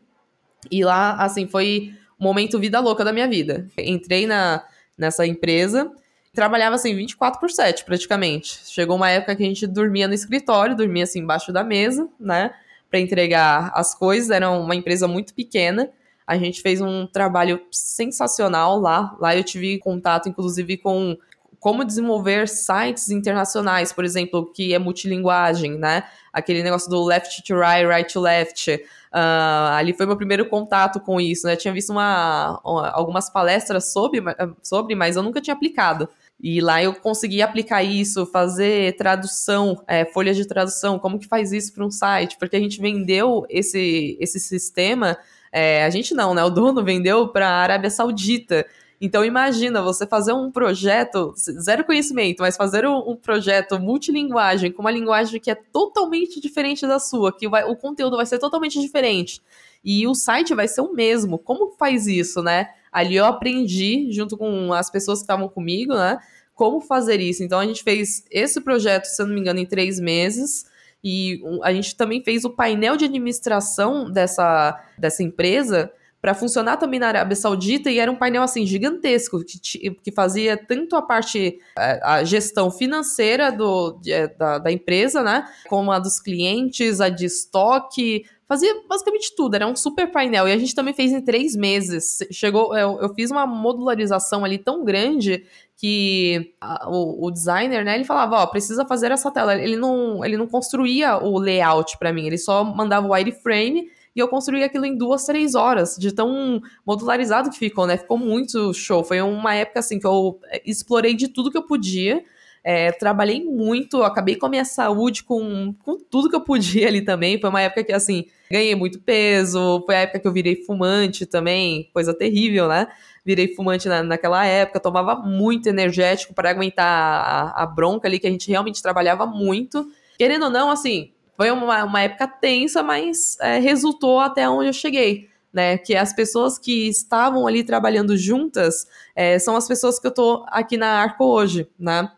E lá, assim, foi um momento vida louca da minha vida. Entrei na, nessa empresa, trabalhava assim 24 por 7 praticamente. Chegou uma época que a gente dormia no escritório, dormia assim embaixo da mesa, né, para entregar as coisas. Era uma empresa muito pequena. A gente fez um trabalho sensacional lá. Lá eu tive contato, inclusive, com como desenvolver sites internacionais, por exemplo, que é multilinguagem, né? Aquele negócio do left to right, right to left. Uh, ali foi meu primeiro contato com isso, né? Eu tinha visto uma, uma, algumas palestras sobre, sobre, mas eu nunca tinha aplicado. E lá eu consegui aplicar isso, fazer tradução, é, folhas de tradução, como que faz isso para um site, porque a gente vendeu esse, esse sistema é, a gente não, né? O dono vendeu para a Arábia Saudita. Então imagina você fazer um projeto, zero conhecimento, mas fazer um, um, projeto multilinguagem, com uma linguagem que é totalmente diferente da sua, que vai, o conteúdo vai ser totalmente diferente. E o site vai ser o mesmo. Como faz isso, né? Ali eu aprendi, junto com as pessoas que estavam comigo, né? Como fazer isso. Então a gente fez esse projeto, se eu não me engano, em três meses. E a gente também fez o painel de administração dessa, dessa empresa para funcionar também na Arábia Saudita e era um painel assim gigantesco que, que fazia tanto a parte é, a gestão financeira do, é, da, da empresa, né, como a dos clientes, a de estoque, fazia basicamente tudo, era um super painel. E a gente também fez em três meses. Chegou, eu, eu fiz uma modularização ali tão grande que a, o, o, designer, né, ele falava, ó, precisa fazer essa tela. Ele não, ele não construía o layout para mim, ele só mandava o wireframe e eu construí aquilo em duas, três horas, de tão modularizado que ficou, né? Ficou muito show. Foi uma época assim que eu explorei de tudo que eu podia. É, trabalhei muito, acabei com a minha saúde, com, com tudo que eu podia ali também. Foi uma época que, assim, ganhei muito peso. Foi a época que eu virei fumante também, coisa terrível, né? virei fumante na, naquela época, tomava muito energético para aguentar a, a, bronca ali, que a gente realmente trabalhava muito. Querendo ou não, assim, foi uma, uma época tensa, mas é, resultou até onde eu cheguei. Né, que as pessoas que estavam ali trabalhando juntas é, são as pessoas que eu tô aqui na Arco hoje, né?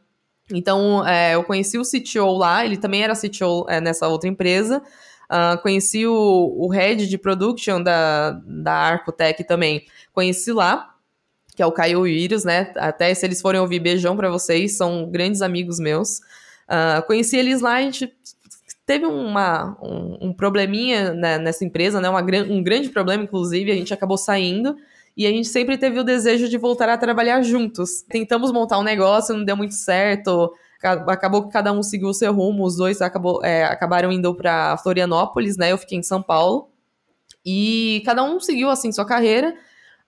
Então, é, eu conheci o CTO lá, ele também era CTO é, nessa outra empresa. Uh, conheci o, o head de production da, da Arcotech também. Conheci lá que é o Caio Írios, né? Até se eles forem ouvir, beijão para vocês, são grandes amigos meus. Uh, conheci eles lá, a gente teve uma, um, um probleminha né, nessa empresa, né? Uma, um grande problema, inclusive, a gente acabou saindo. E a gente sempre teve o desejo de voltar a trabalhar juntos. Tentamos montar um negócio, não deu muito certo. Acabou que cada um seguiu o seu rumo, os dois acabou, é, acabaram indo para Florianópolis, né? Eu fiquei em São Paulo. E cada um seguiu assim sua carreira.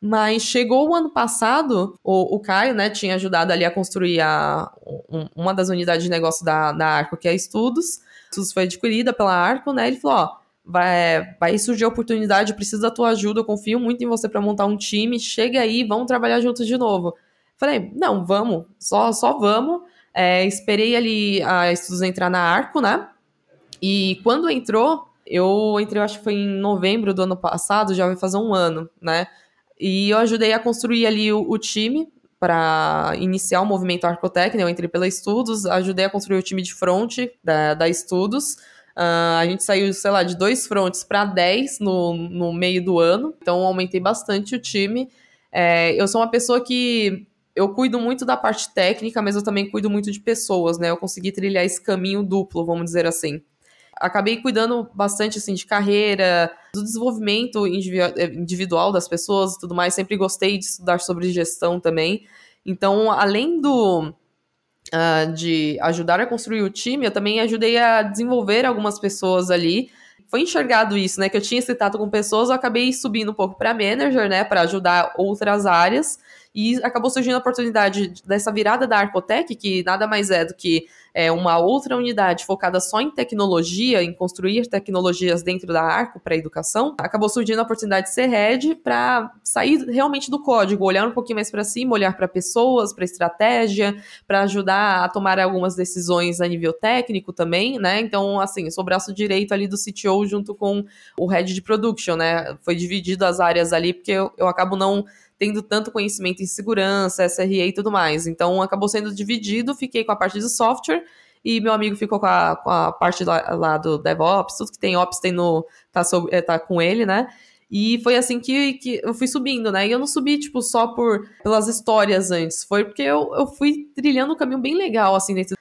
Mas chegou o ano passado, o, o Caio, né, tinha ajudado ali a construir a, um, uma das unidades de negócio da, da Arco, que é Estudos. Estudos foi adquirida pela Arco, né? Ele falou: ó, vai, vai surgir a oportunidade, preciso da tua ajuda, eu confio muito em você para montar um time, chega aí, vamos trabalhar juntos de novo. Falei, não, vamos, só, só vamos. É, esperei ali a Estudos entrar na Arco, né? E quando entrou, eu entrei, acho que foi em novembro do ano passado, já vai fazer um ano, né? E eu ajudei a construir ali o, o time para iniciar o movimento Arcotec, né? Eu entrei pela Estudos, ajudei a construir o time de front da, da Estudos. Uh, a gente saiu, sei lá, de dois frontes para dez no, no meio do ano, então aumentei bastante o time. É, eu sou uma pessoa que eu cuido muito da parte técnica, mas eu também cuido muito de pessoas, né? Eu consegui trilhar esse caminho duplo, vamos dizer assim acabei cuidando bastante assim de carreira, do desenvolvimento individual das pessoas e tudo mais. Sempre gostei de estudar sobre gestão também. Então, além do uh, de ajudar a construir o time, eu também ajudei a desenvolver algumas pessoas ali. Foi enxergado isso, né? Que eu tinha esse tato com pessoas, eu acabei subindo um pouco para manager, né? Para ajudar outras áreas. E acabou surgindo a oportunidade dessa virada da Arcotec, que nada mais é do que é, uma outra unidade focada só em tecnologia, em construir tecnologias dentro da Arco para educação, acabou surgindo a oportunidade de ser head para sair realmente do código, olhar um pouquinho mais para cima, olhar para pessoas, para estratégia, para ajudar a tomar algumas decisões a nível técnico também, né? Então, assim, sou braço direito ali do CTO junto com o head de production, né? Foi dividido as áreas ali porque eu, eu acabo não tendo tanto conhecimento em segurança, SRE e tudo mais. Então acabou sendo dividido, fiquei com a parte de software e meu amigo ficou com a, com a parte lá, lá, do DevOps, tudo que tem Ops tem no. tá, sobre, é, tá com ele, né? E foi assim que, que eu fui subindo, né? E eu não subi, tipo, só por pelas histórias antes. Foi porque eu, eu fui trilhando um caminho bem legal, assim, dentro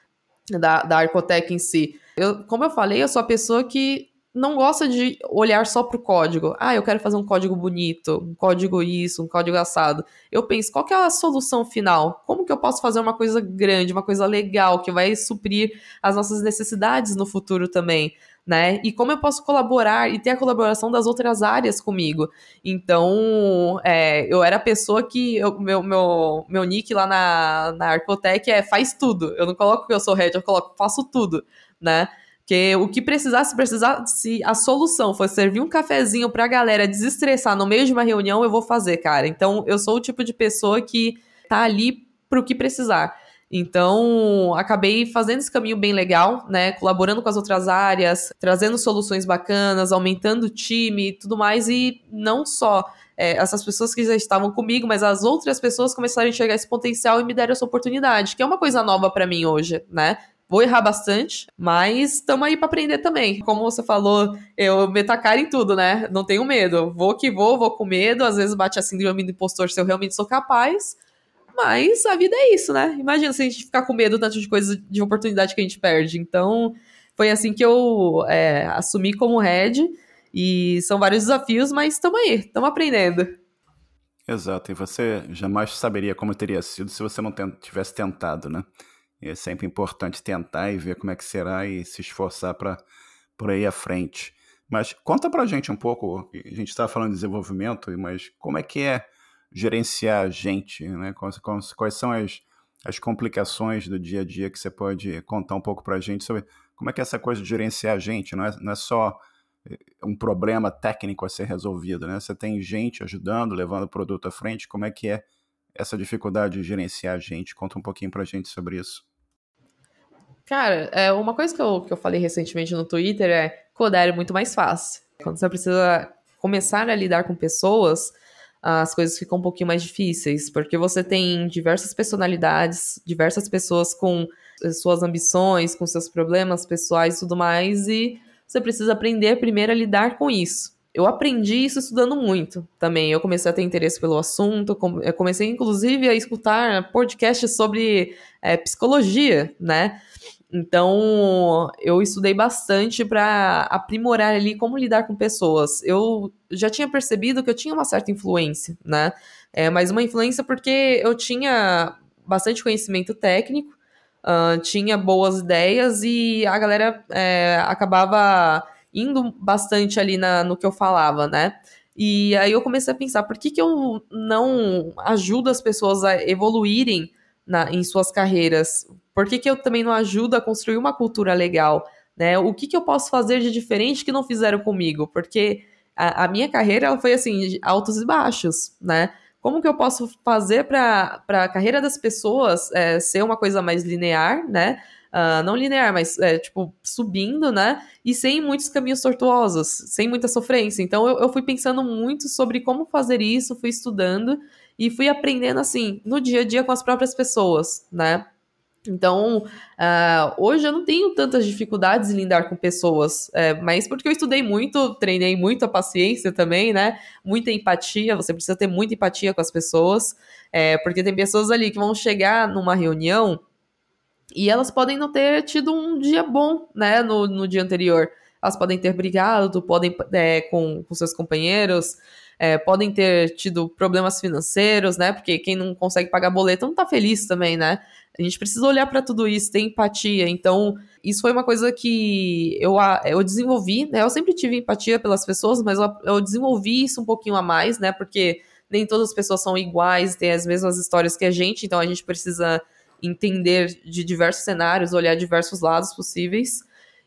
da, da Arcotec em si. Eu, como eu falei, eu sou a pessoa que não gosta de olhar só para o código. Ah, eu quero fazer um código bonito, um código isso, um código assado. Eu penso, qual é a solução final? Como que eu posso fazer uma coisa grande, uma coisa legal, que vai suprir as nossas necessidades no futuro também? Né? E como eu posso colaborar e ter a colaboração das outras áreas comigo. Então, é, eu era a pessoa que. Eu, meu, meu, meu nick lá na, na Arcotec é faz tudo. Eu não coloco que eu sou head, eu coloco faço tudo, né? Que o que precisasse, se precisar, se a solução for servir um cafezinho pra galera desestressar no meio de uma reunião, eu vou fazer, cara. Então, eu sou o tipo de pessoa que tá ali pro que precisar. Então, acabei fazendo esse caminho bem legal, né? Colaborando com as outras áreas, trazendo soluções bacanas, aumentando o time e tudo mais. E não só é, essas pessoas que já estavam comigo, mas as outras pessoas começaram a enxergar esse potencial e me deram essa oportunidade, que é uma coisa nova para mim hoje, né? Vou errar bastante, mas estamos aí para aprender também. Como você falou, eu meto a cara em tudo, né? Não tenho medo. Vou que vou, vou com medo. Às vezes bate a síndrome do impostor se eu realmente sou capaz. Mas a vida é isso, né? Imagina se a gente ficar com medo tanto de coisas, de oportunidade que a gente perde. Então, foi assim que eu é, assumi como head. E são vários desafios, mas estamos aí, estamos aprendendo. Exato, e você jamais saberia como teria sido se você não tivesse tentado, né? É sempre importante tentar e ver como é que será e se esforçar para por aí à frente. Mas conta para a gente um pouco, a gente está falando de desenvolvimento, mas como é que é gerenciar a gente, né? Quais, quais são as, as complicações do dia a dia que você pode contar um pouco para a gente sobre como é que é essa coisa de gerenciar a gente, não é, não é só eh, um problema técnico a ser resolvido, né? Você tem gente ajudando, levando o produto à frente, como é que é essa dificuldade de gerenciar a gente? Conta um pouquinho para a gente sobre isso. Cara, é, uma coisa que eu, que eu falei recentemente no Twitter é codar é muito mais fácil. Quando você precisa começar a lidar com pessoas, as coisas ficam um pouquinho mais difíceis, porque você tem diversas personalidades, diversas pessoas com suas ambições, com seus problemas pessoais e tudo mais, e você precisa aprender primeiro a lidar com isso. Eu aprendi isso estudando muito também. Eu comecei a ter interesse pelo assunto, eu comecei inclusive a escutar podcasts sobre é, psicologia, né? Então, eu estudei bastante para aprimorar ali como lidar com pessoas. Eu já tinha percebido que eu tinha uma certa influência, né? É, mas uma influência porque eu tinha bastante conhecimento técnico, uh, tinha boas ideias e a galera é, acabava indo bastante ali na, no que eu falava, né? E aí eu comecei a pensar, por que, que eu não ajudo as pessoas a evoluírem na, em suas carreiras? Por que, que eu também não ajudo a construir uma cultura legal? Né? O que, que eu posso fazer de diferente que não fizeram comigo? Porque a, a minha carreira foi assim, altos e baixos, né? Como que eu posso fazer para a carreira das pessoas é, ser uma coisa mais linear, né? Uh, não linear, mas é, tipo, subindo, né? E sem muitos caminhos tortuosos, sem muita sofrência. Então eu, eu fui pensando muito sobre como fazer isso, fui estudando e fui aprendendo assim, no dia a dia com as próprias pessoas, né? Então, uh, hoje eu não tenho tantas dificuldades em lidar com pessoas, é, mas porque eu estudei muito, treinei muito a paciência também, né? Muita empatia, você precisa ter muita empatia com as pessoas, é, porque tem pessoas ali que vão chegar numa reunião e elas podem não ter tido um dia bom, né, no, no dia anterior. Elas podem ter brigado, podem é, com, com seus companheiros, é, podem ter tido problemas financeiros, né? Porque quem não consegue pagar boleto não tá feliz também, né? A gente precisa olhar para tudo isso, ter empatia. Então, isso foi uma coisa que eu, eu desenvolvi, né? Eu sempre tive empatia pelas pessoas, mas eu, eu desenvolvi isso um pouquinho a mais, né? Porque nem todas as pessoas são iguais, têm as mesmas histórias que a gente, então a gente precisa entender de diversos cenários, olhar diversos lados possíveis.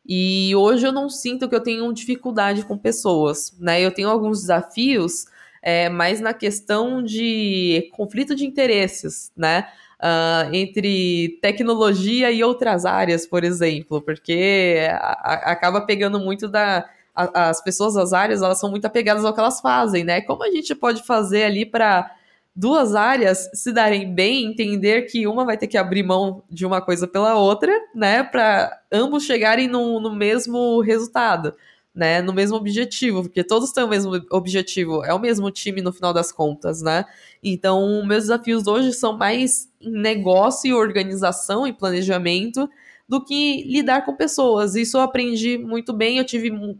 E hoje eu não sinto que eu tenho dificuldade com pessoas, né? Eu tenho alguns desafios, é, mais na questão de conflito de interesses, né? Uh, entre tecnologia e outras áreas, por exemplo, porque a, a, acaba pegando muito da. A, as pessoas das áreas elas são muito apegadas ao que elas fazem, né? Como a gente pode fazer ali para duas áreas se darem bem, entender que uma vai ter que abrir mão de uma coisa pela outra, né? Para ambos chegarem no, no mesmo resultado né, no mesmo objetivo, porque todos têm o mesmo objetivo, é o mesmo time no final das contas, né? Então, meus desafios hoje são mais em negócio e organização e planejamento do que lidar com pessoas. Isso eu aprendi muito bem, eu tive mu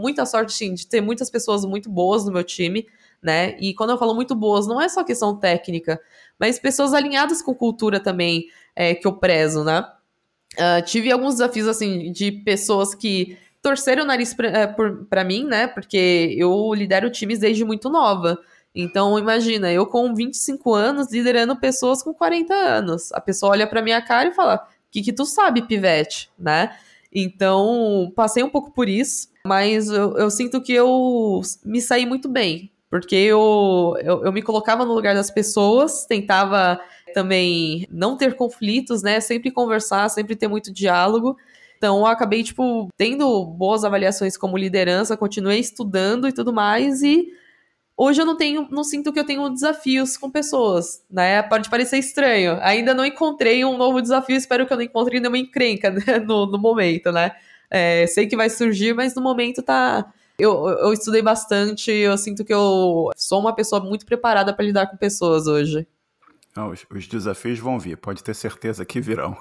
muita sorte, sim, de ter muitas pessoas muito boas no meu time, né? E quando eu falo muito boas, não é só questão técnica, mas pessoas alinhadas com cultura também, é, que eu prezo, né? Uh, tive alguns desafios, assim, de pessoas que torcer o nariz para é, mim, né? Porque eu lidero times desde muito nova. Então, imagina, eu com 25 anos liderando pessoas com 40 anos. A pessoa olha para minha cara e fala: "O que que tu sabe, pivete?", né? Então, passei um pouco por isso, mas eu, eu sinto que eu me saí muito bem, porque eu, eu, eu me colocava no lugar das pessoas, tentava também não ter conflitos, né? Sempre conversar, sempre ter muito diálogo. Então eu acabei, tipo, tendo boas avaliações como liderança, continuei estudando e tudo mais, e hoje eu não tenho, não sinto que eu tenho desafios com pessoas, né? Pode parecer estranho. Ainda não encontrei um novo desafio, espero que eu não encontre nenhuma encrenca [LAUGHS] né? no, no momento, né? É, sei que vai surgir, mas no momento tá. Eu, eu estudei bastante, eu sinto que eu sou uma pessoa muito preparada para lidar com pessoas hoje. Não, os, os desafios vão vir, pode ter certeza que virão.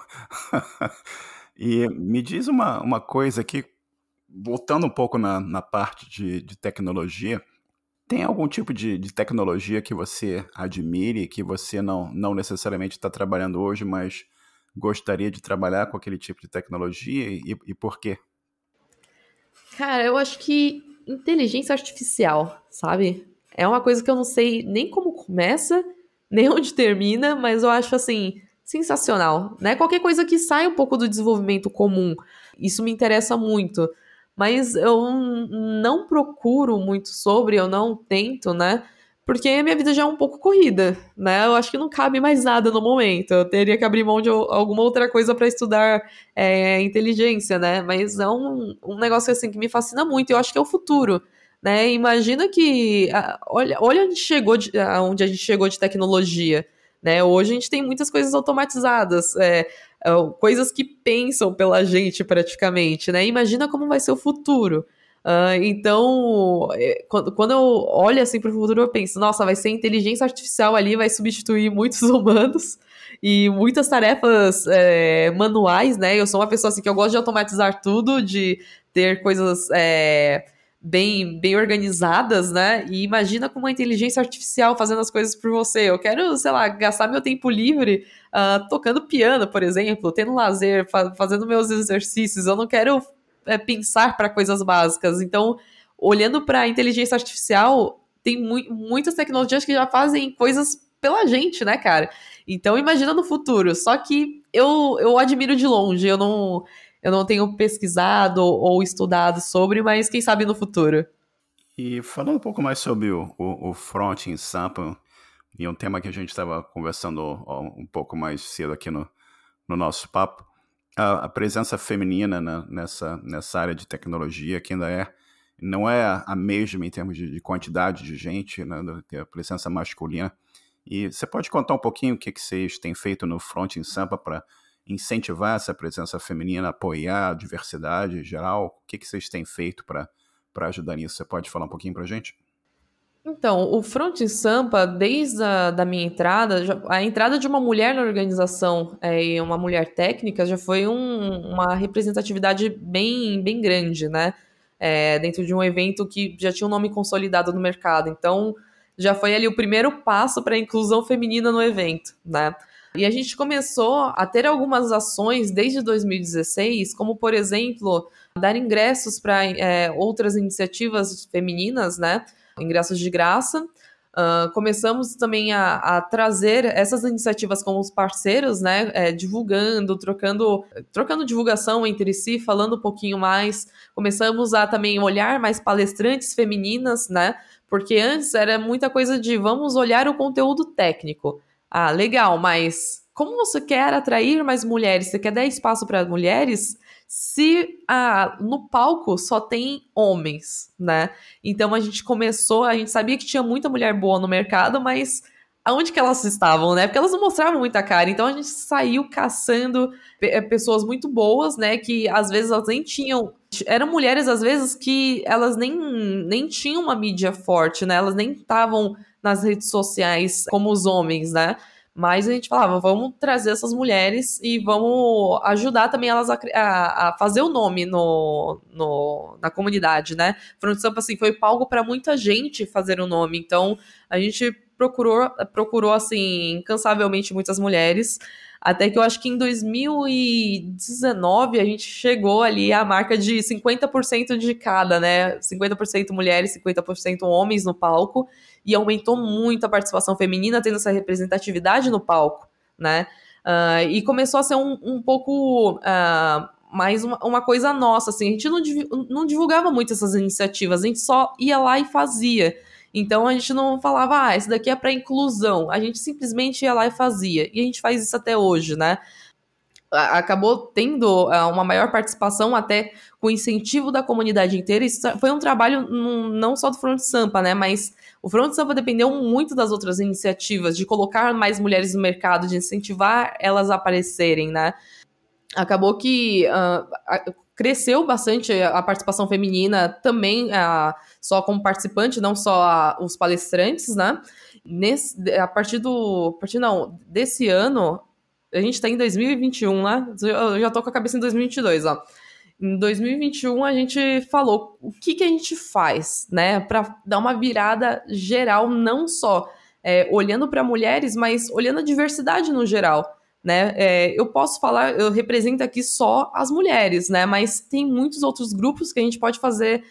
[LAUGHS] E me diz uma, uma coisa aqui, voltando um pouco na, na parte de, de tecnologia, tem algum tipo de, de, tecnologia que você admire, que você não, não necessariamente está trabalhando hoje, mas gostaria de trabalhar com aquele tipo de tecnologia e, e por quê? Cara, eu acho que inteligência artificial, sabe? É uma coisa que eu não sei nem como começa, [LAUGHS] nem onde termina, mas eu acho assim sensacional, né? Qualquer coisa que saia um pouco do desenvolvimento comum, isso me interessa muito. Mas eu não procuro muito sobre, eu não tento, né? Porque a minha vida já é um pouco corrida, né? Eu acho que não cabe mais nada no momento. Eu teria que abrir mão de alguma outra coisa para estudar é, inteligência, né? Mas é um, um negócio assim que me fascina muito. Eu acho que é o futuro. Né? Imagina que. Olha, olha onde, chegou de, onde a gente chegou de tecnologia. Né? Hoje a gente tem muitas coisas automatizadas, é, é, coisas que pensam pela gente praticamente, né? Imagina como vai ser o futuro. Uh, então, é, quando eu olho assim para o futuro, eu penso, nossa, vai ser inteligência artificial ali, vai substituir muitos [LAUGHS] humanos e muitas tarefas é, manuais, né? Eu sou uma pessoa assim que eu gosto de automatizar tudo, de ter coisas é, bem, bem organizadas, né? E imagina com uma inteligência artificial fazendo as coisas por você. Eu quero, sei lá, gastar meu tempo livre uh, tocando piano, por exemplo, tendo lazer, fa fazendo meus exercícios. Eu não quero é, pensar para coisas básicas. Então, olhando para a inteligência artificial, tem mu muitas tecnologias que já fazem coisas pela gente, né, cara? Então, imagina no futuro. Só que eu, eu admiro de longe, eu não eu não tenho pesquisado ou estudado sobre, mas quem sabe no futuro. E falando um pouco mais sobre o, o, o front em Sampa, e um tema que a gente estava conversando um pouco mais cedo aqui no, no nosso papo, a, a presença feminina na, nessa, nessa área de tecnologia, que ainda é, não é a mesma em termos de, de quantidade de gente, né, a presença masculina. E você pode contar um pouquinho o que, que vocês têm feito no Front em Sampa para incentivar essa presença feminina, apoiar a diversidade geral? O que, que vocês têm feito para ajudar nisso? Você pode falar um pouquinho para a gente? Então, o Front Sampa, desde a da minha entrada, já, a entrada de uma mulher na organização é, e uma mulher técnica já foi um, uma representatividade bem, bem grande, né? É, dentro de um evento que já tinha um nome consolidado no mercado. Então, já foi ali o primeiro passo para a inclusão feminina no evento, né? E a gente começou a ter algumas ações desde 2016, como, por exemplo, dar ingressos para é, outras iniciativas femininas, né? Ingressos de graça. Uh, começamos também a, a, trazer essas iniciativas com os parceiros, né? É, divulgando, trocando, trocando divulgação entre si, falando um pouquinho mais. Começamos a também olhar mais palestrantes femininas, né? Porque antes era muita coisa de vamos olhar o conteúdo técnico. Ah, legal, mas como você quer atrair mais mulheres? Você quer dar espaço para mulheres? se ah, no palco só tem homens, né? Então a gente começou, a gente sabia que tinha muita mulher boa no mercado, mas aonde que elas estavam, né? Porque elas não mostravam muita cara. Então a gente saiu caçando eh, pessoas muito boas, né? Que às vezes elas nem tinham. Eram mulheres, às vezes, que elas nem, nem tinham uma mídia forte, né? Elas nem estavam nas redes sociais como os homens, né? Mas a gente falava, vamos trazer essas mulheres e vamos ajudar também elas a, a, a fazer o nome no, no, na comunidade, né? Front Sampa, assim, foi palco para muita gente fazer o nome. Então, a gente procurou, procurou assim, incansavelmente muitas mulheres. Até que eu acho que em 2019 a gente chegou ali à marca de 50% de cada, né? 50% mulheres, 50% homens no palco e aumentou muito a participação feminina, tendo essa representatividade no palco, né? Uh, e começou a ser um, um pouco uh, mais uma, uma, coisa nossa, assim, a gente não, não divulgava muito essas iniciativas, a gente só ia lá e fazia. Então a gente não falava, ah, isso daqui é para inclusão. A gente simplesmente ia lá e fazia. E a gente faz isso até hoje, né? Acabou tendo uh, uma maior participação até com incentivo da comunidade inteira. Isso foi um trabalho não só do Front Sampa, né, mas o Front Sampa dependeu muito das outras iniciativas, de colocar mais mulheres no mercado, de incentivar elas a aparecerem, né. Acabou que uh, cresceu bastante a participação feminina também uh, só como participante, não só os palestrantes, né. Nesse, a partir do, a partir não, desse ano, a gente tá em 2021, né? Eu já tô com a cabeça em 2022, ó. Em 2021 a gente falou o que, que a gente faz, né, para dar uma virada geral, não só é, olhando para mulheres, mas olhando a diversidade no geral. Né? É, eu posso falar, eu represento aqui só as mulheres, né? Mas tem muitos outros grupos que a gente pode fazer,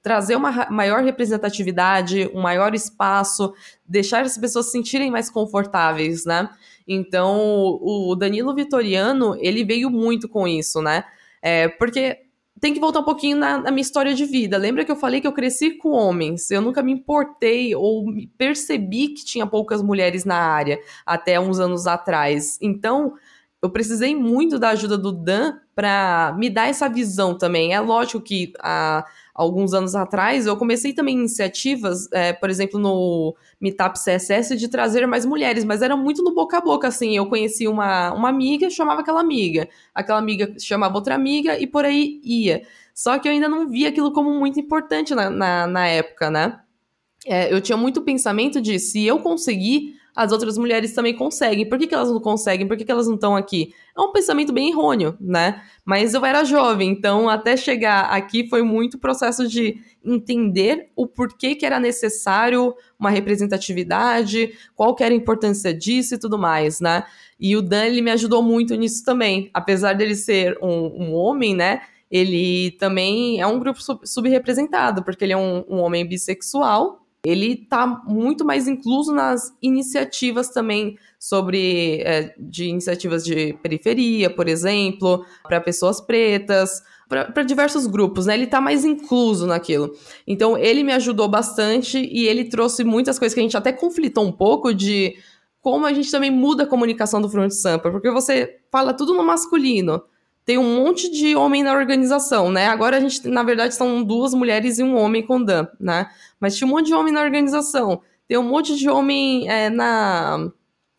trazer uma maior representatividade, um maior espaço, deixar as pessoas se sentirem mais confortáveis, né? Então, o Danilo Vitoriano, ele veio muito com isso, né? É, porque tem que voltar um pouquinho na, na, minha história de vida. Lembra que eu falei que eu cresci com homens? Eu nunca me importei ou percebi que tinha poucas mulheres na área até uns anos atrás. Então, eu precisei muito da ajuda do Dan para me dar essa visão também. É lógico que há alguns anos atrás eu comecei também iniciativas, é, por exemplo, no Meetup CSS, de trazer mais mulheres, mas era muito no boca a boca, assim. Eu conheci uma, uma amiga, chamava aquela amiga, aquela amiga chamava outra amiga e por aí ia. Só que eu ainda não via aquilo como muito importante na, na, na época, né? É, eu tinha muito pensamento de se eu conseguir as outras mulheres também conseguem. Por que, que elas não conseguem? Por que, que elas não estão aqui? É um pensamento bem errôneo, né? Mas eu era jovem, então até chegar aqui foi muito processo de entender o porquê que era necessário uma representatividade, qual que era a importância disso e tudo mais, né? E o Dan, ele me ajudou muito nisso também. Apesar dele ser um, um homem, né? Ele também é um grupo sub subrepresentado, porque ele é um, um homem bissexual, ele está muito mais incluso nas iniciativas também sobre é, de iniciativas de periferia, por exemplo, para pessoas pretas, para diversos grupos, né? Ele está mais incluso naquilo. Então, ele me ajudou bastante e ele trouxe muitas coisas que a gente até conflitou um pouco de como a gente também muda a comunicação do Front Sampa, porque você fala tudo no masculino tem um monte de homem na organização, né? Agora a gente, na verdade, são duas mulheres e um homem com Dan, né? Mas tinha um monte de homem na organização. Tem um monte de homem é, na.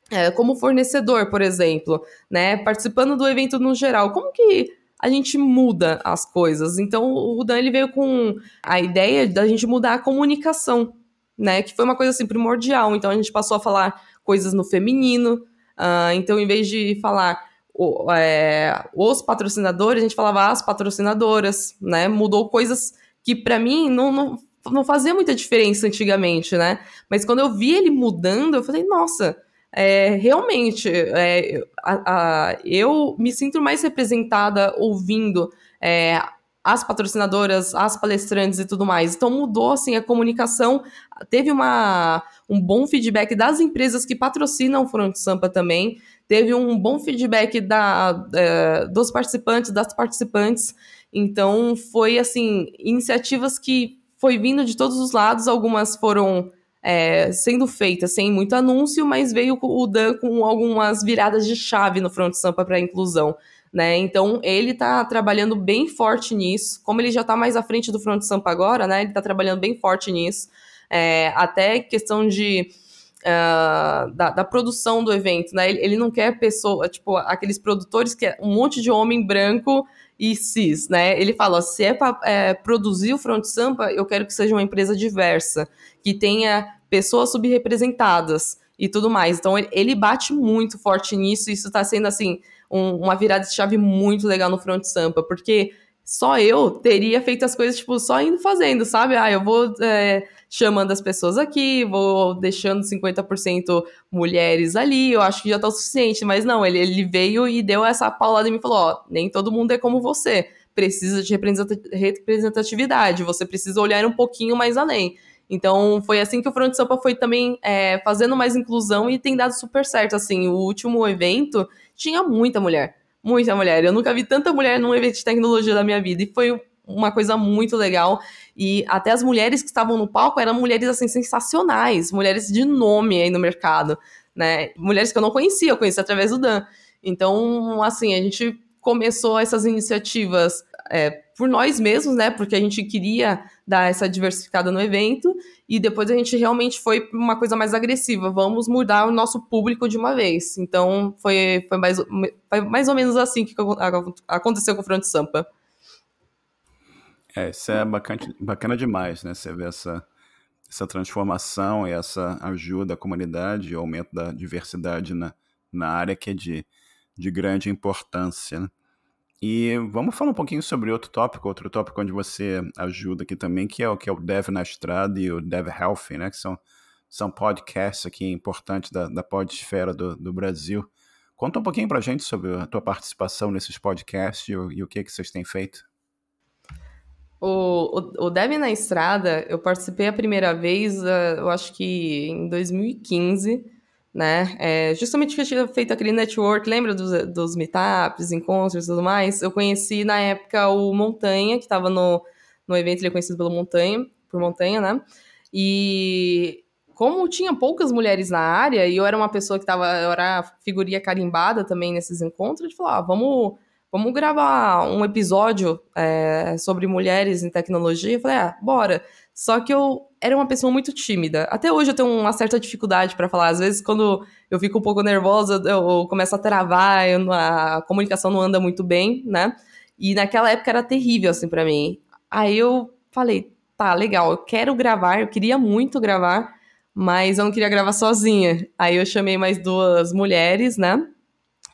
É, como fornecedor, por exemplo, né? Participando do evento no geral. Como que a gente muda as coisas? Então, o Dan ele veio com a ideia da gente mudar a comunicação, né? Que foi uma coisa assim primordial. Então, a gente passou a falar coisas no feminino. Uh, então, em vez de falar o, é, os patrocinadores, a gente falava as patrocinadoras, né? Mudou coisas que para mim não, não, não fazia muita diferença antigamente, né? Mas quando eu vi ele mudando, eu falei, nossa, é, realmente, é, a, a, eu me sinto mais representada ouvindo é, as patrocinadoras, as palestrantes e tudo mais. Então mudou assim a comunicação, teve uma, um bom feedback das empresas que patrocinam o Front Sampa também, teve um bom feedback da, é, dos participantes, das participantes. Então foi assim iniciativas que foi vindo de todos os lados, algumas foram é, sendo feitas sem muito anúncio, mas veio o Dan com algumas viradas de chave no Front Sampa para a inclusão né? Então ele está trabalhando bem forte nisso. Como ele já está mais à frente do Front Sampa agora, né? Ele está trabalhando bem forte nisso. É, até questão de Uh, da, da, produção do evento, né? Ele, ele, não quer pessoa, tipo, aqueles produtores que é um monte de homem branco e cis, né? Ele fala, se é para é, produzir o Front Sampa, eu quero que seja uma empresa diversa, que tenha pessoas subrepresentadas e tudo mais. Então ele, ele bate muito forte nisso, isso está sendo assim um, uma virada de chave muito legal no Front Sampa, porque só eu teria feito as coisas, tipo, só indo fazendo, sabe? Ah, eu vou é, chamando as pessoas aqui, vou deixando 50% mulheres ali, eu acho que já tá o suficiente. Mas não, ele, ele veio e deu essa paulada e me falou: ó, nem todo mundo é como você. Precisa de representatividade, você precisa olhar um pouquinho mais além. Então, foi assim que o Front Sampa foi também é, fazendo mais inclusão e tem dado super certo. Assim, o último evento tinha muita mulher. Muita mulher. Eu nunca vi tanta mulher num evento de tecnologia da minha vida. E foi uma coisa muito legal. E até as mulheres que estavam no palco eram mulheres, assim, sensacionais. Mulheres de nome aí no mercado, né? Mulheres que eu não conhecia, eu conheci através do Dan. Então, assim, a gente começou essas iniciativas é, por nós mesmos, né? Porque a gente queria dar essa diversificada no evento e depois a gente realmente foi uma coisa mais agressiva. Vamos mudar o nosso público de uma vez. Então foi, foi, mais, foi mais ou menos assim que aconteceu com o Front Sampa. É, isso é bacana, bacana demais, né? Você vê essa, essa transformação e essa ajuda à comunidade e aumento da diversidade na, na área que é de, de grande importância. Né? E vamos falar um pouquinho sobre outro tópico, outro tópico onde você ajuda aqui também, que é o que é o Dev na Estrada e o Dev Healthy, né? Que são, são podcasts aqui importantes da, da podesfera do, do Brasil. Conta um pouquinho pra gente sobre a tua participação nesses podcasts e o, e o que, que vocês têm feito. O, o, o na Estrada, eu participei a primeira vez, eh, eu acho que em 2015, né? É, justamente que eu tinha feito aquele network, lembra dos, dos meetups, encontros e tudo mais? Eu conheci na época o Montanha, que estava no, no evento, ele é conhecido pelo Montanha, por Montanha, né? E como tinha poucas mulheres na área, e eu era uma pessoa que tava, eu era figurinha carimbada também nesses encontros, ele falou, ah, vamos, vamos gravar um episódio é, sobre mulheres em tecnologia. Eu falei, ah, bora. Só que eu era uma pessoa muito tímida. Até hoje eu tenho uma certa dificuldade para falar. Às vezes, quando eu fico um pouco nervosa, eu começo a travar, eu, a comunicação não anda muito bem, né? E naquela época era terrível, assim, para mim. Aí eu falei, tá, legal, eu quero gravar, eu queria muito gravar, mas eu não queria gravar sozinha. Aí eu chamei mais duas mulheres, né?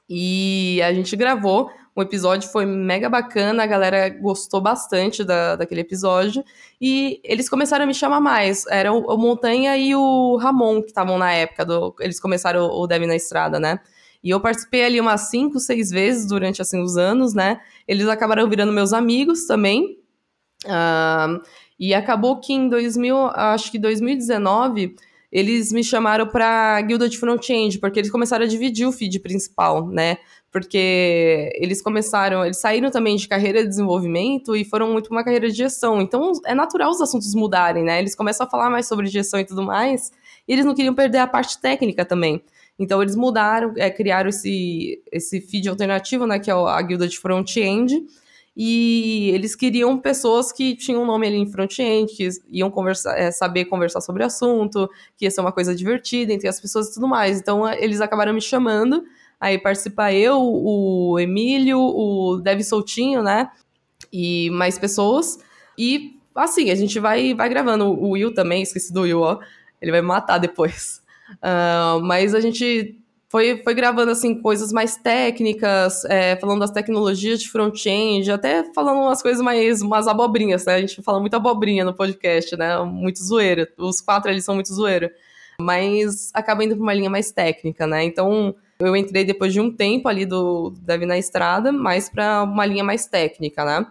E a gente gravou. O episódio foi mega bacana, a galera gostou bastante da, daquele episódio. E eles começaram a me chamar mais. Era o, o Montanha e o Ramon que estavam na época. Do, eles começaram o, o Deve na Estrada, né? E eu participei ali umas cinco, seis vezes durante assim os anos, né? Eles acabaram virando meus amigos também. Uh, e acabou que em 2000, acho que 2019, eles me chamaram para a guilda de front-end, porque eles começaram a dividir o feed principal, né? porque eles começaram, eles saíram também de carreira de desenvolvimento e foram muito para uma carreira de gestão. Então é natural os assuntos mudarem, né? Eles começam a falar mais sobre gestão e tudo mais, e eles não queriam perder a parte técnica também. Então eles mudaram, é, criaram esse, esse feed alternativo, né, que é a guilda de front-end, e eles queriam pessoas que tinham um nome ali em front-end, que iam conversar, é, saber conversar sobre o assunto, que ia ser uma coisa divertida entre as pessoas e tudo mais. Então eles acabaram me chamando Aí participa eu, o Emílio, o Dev Soltinho, né? E mais pessoas. E assim, a gente vai, vai gravando. O Will também, esqueci do Will, ó. Ele vai me matar depois. Uh, [LAUGHS] mas a gente foi, foi gravando assim coisas mais técnicas, é, falando das tecnologias de front-end, até falando umas coisas mais umas abobrinhas, né? A gente fala muito abobrinha no podcast, né? Muito zoeira. Os quatro ali são muito zoeira. Mas acaba indo para uma linha mais técnica, né? Então, eu entrei depois de um tempo ali do Dev na Estrada, mais para uma linha mais técnica, né?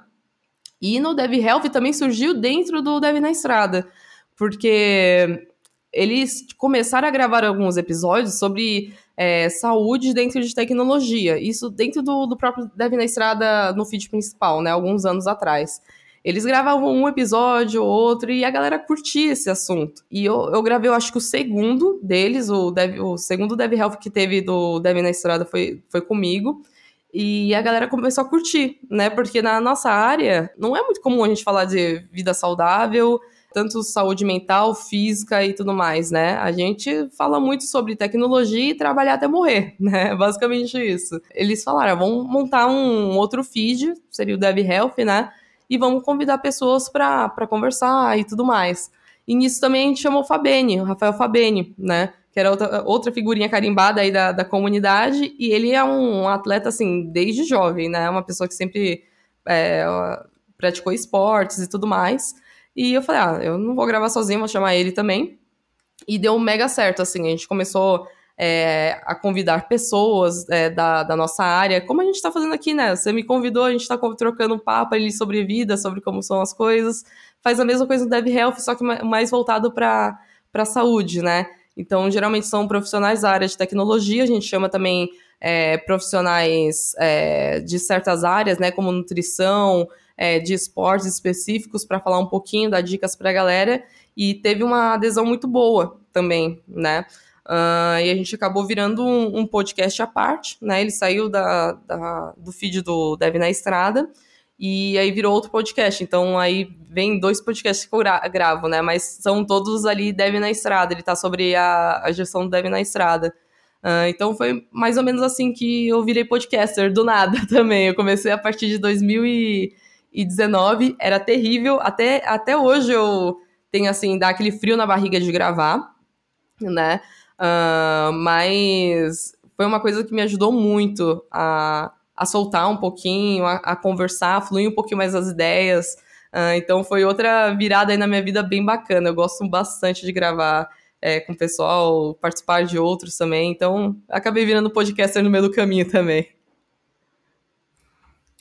E no Dev Health também surgiu dentro do Dev na Estrada, porque eles começaram a gravar alguns episódios sobre é, saúde dentro de tecnologia. Isso dentro do, do próprio Dev na Estrada no feed principal, né? Alguns anos atrás. Eles gravavam um episódio ou outro e a galera curtia esse assunto. E eu, eu gravei, eu acho que o segundo deles, o, Dev, o segundo Dev Health que teve do Dev na Estrada foi, foi comigo. E a galera começou a curtir, né? Porque na nossa área não é muito comum a gente falar de vida saudável, tanto saúde mental, física e tudo mais, né? A gente fala muito sobre tecnologia e trabalhar até morrer, [LAUGHS] né? Basicamente isso. Eles falaram, ah, vamos montar um outro feed, seria o Dev Health, né? E vamos convidar pessoas para conversar e tudo mais. E nisso também a gente chamou o Fabene, o Rafael Fabene, né? Que era outra, outra figurinha carimbada aí da, da comunidade. E ele é um atleta, assim, desde jovem, né? Uma pessoa que sempre é, praticou esportes e tudo mais. E eu falei, ah, eu não vou gravar sozinho, vou chamar ele também. E deu mega certo, assim, a gente começou é, a convidar pessoas é, da, da nossa área, como a gente está fazendo aqui, né? Você me convidou, a gente está trocando um papo ali sobre vida, sobre como são as coisas. Faz a mesma coisa no Dev Health, só que mais voltado para a saúde, né? Então, geralmente são profissionais da área de tecnologia, a gente chama também é, profissionais é, de certas áreas, né, como nutrição, é, de esportes específicos para falar um pouquinho, dar dicas para a galera. E teve uma adesão muito boa também, né? Uh, e a gente acabou virando um, um, podcast à parte, né? Ele saiu da, da, do feed do Dev na Estrada e aí virou outro podcast. Então aí vem dois podcasts que eu gra gravo, né? Mas são todos ali Dev na Estrada. Ele tá sobre a, a gestão do Dev na Estrada. Uh, então foi mais ou menos assim que eu virei podcaster, do nada [LAUGHS] também. Eu comecei a partir de 2000 e 2019 era terrível. Até, até hoje eu tenho, assim, dá aquele frio na barriga de gravar, né? Uh, mas foi uma coisa que me ajudou muito a, a soltar um pouquinho, a, a conversar, a fluir um pouquinho mais as ideias. Uh, então foi outra virada aí na minha vida bem bacana. Eu gosto bastante de gravar é, com o pessoal, participar de outros também. Então acabei virando podcaster no meio do caminho também.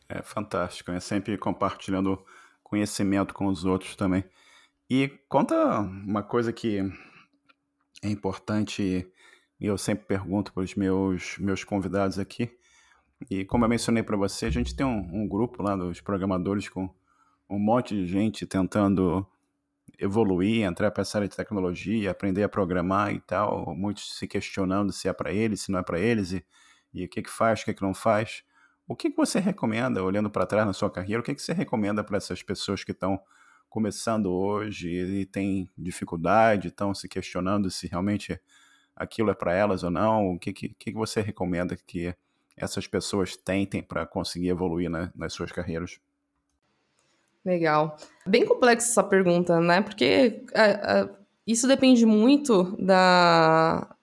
É fantástico, é sempre compartilhando conhecimento com os outros também. E conta uma coisa que é importante e eu sempre pergunto para os meus, meus convidados aqui. E como eu mencionei para você, a gente tem um, um, grupo lá dos programadores com um monte de gente tentando evoluir, entrar para essa área de tecnologia, aprender a programar e tal. Muitos se questionando se é para eles, se não é para eles, e, e o que, que faz, o que, que não faz. O que, que você recomenda, olhando para trás na sua carreira, o que, que você recomenda para essas pessoas que estão começando hoje e têm dificuldade, estão se questionando se realmente aquilo é para elas ou não? O que, que, que você recomenda que essas pessoas tentem para conseguir evoluir né, nas suas carreiras? Legal. Bem complexa essa pergunta, né? Porque é, é, isso depende muito da,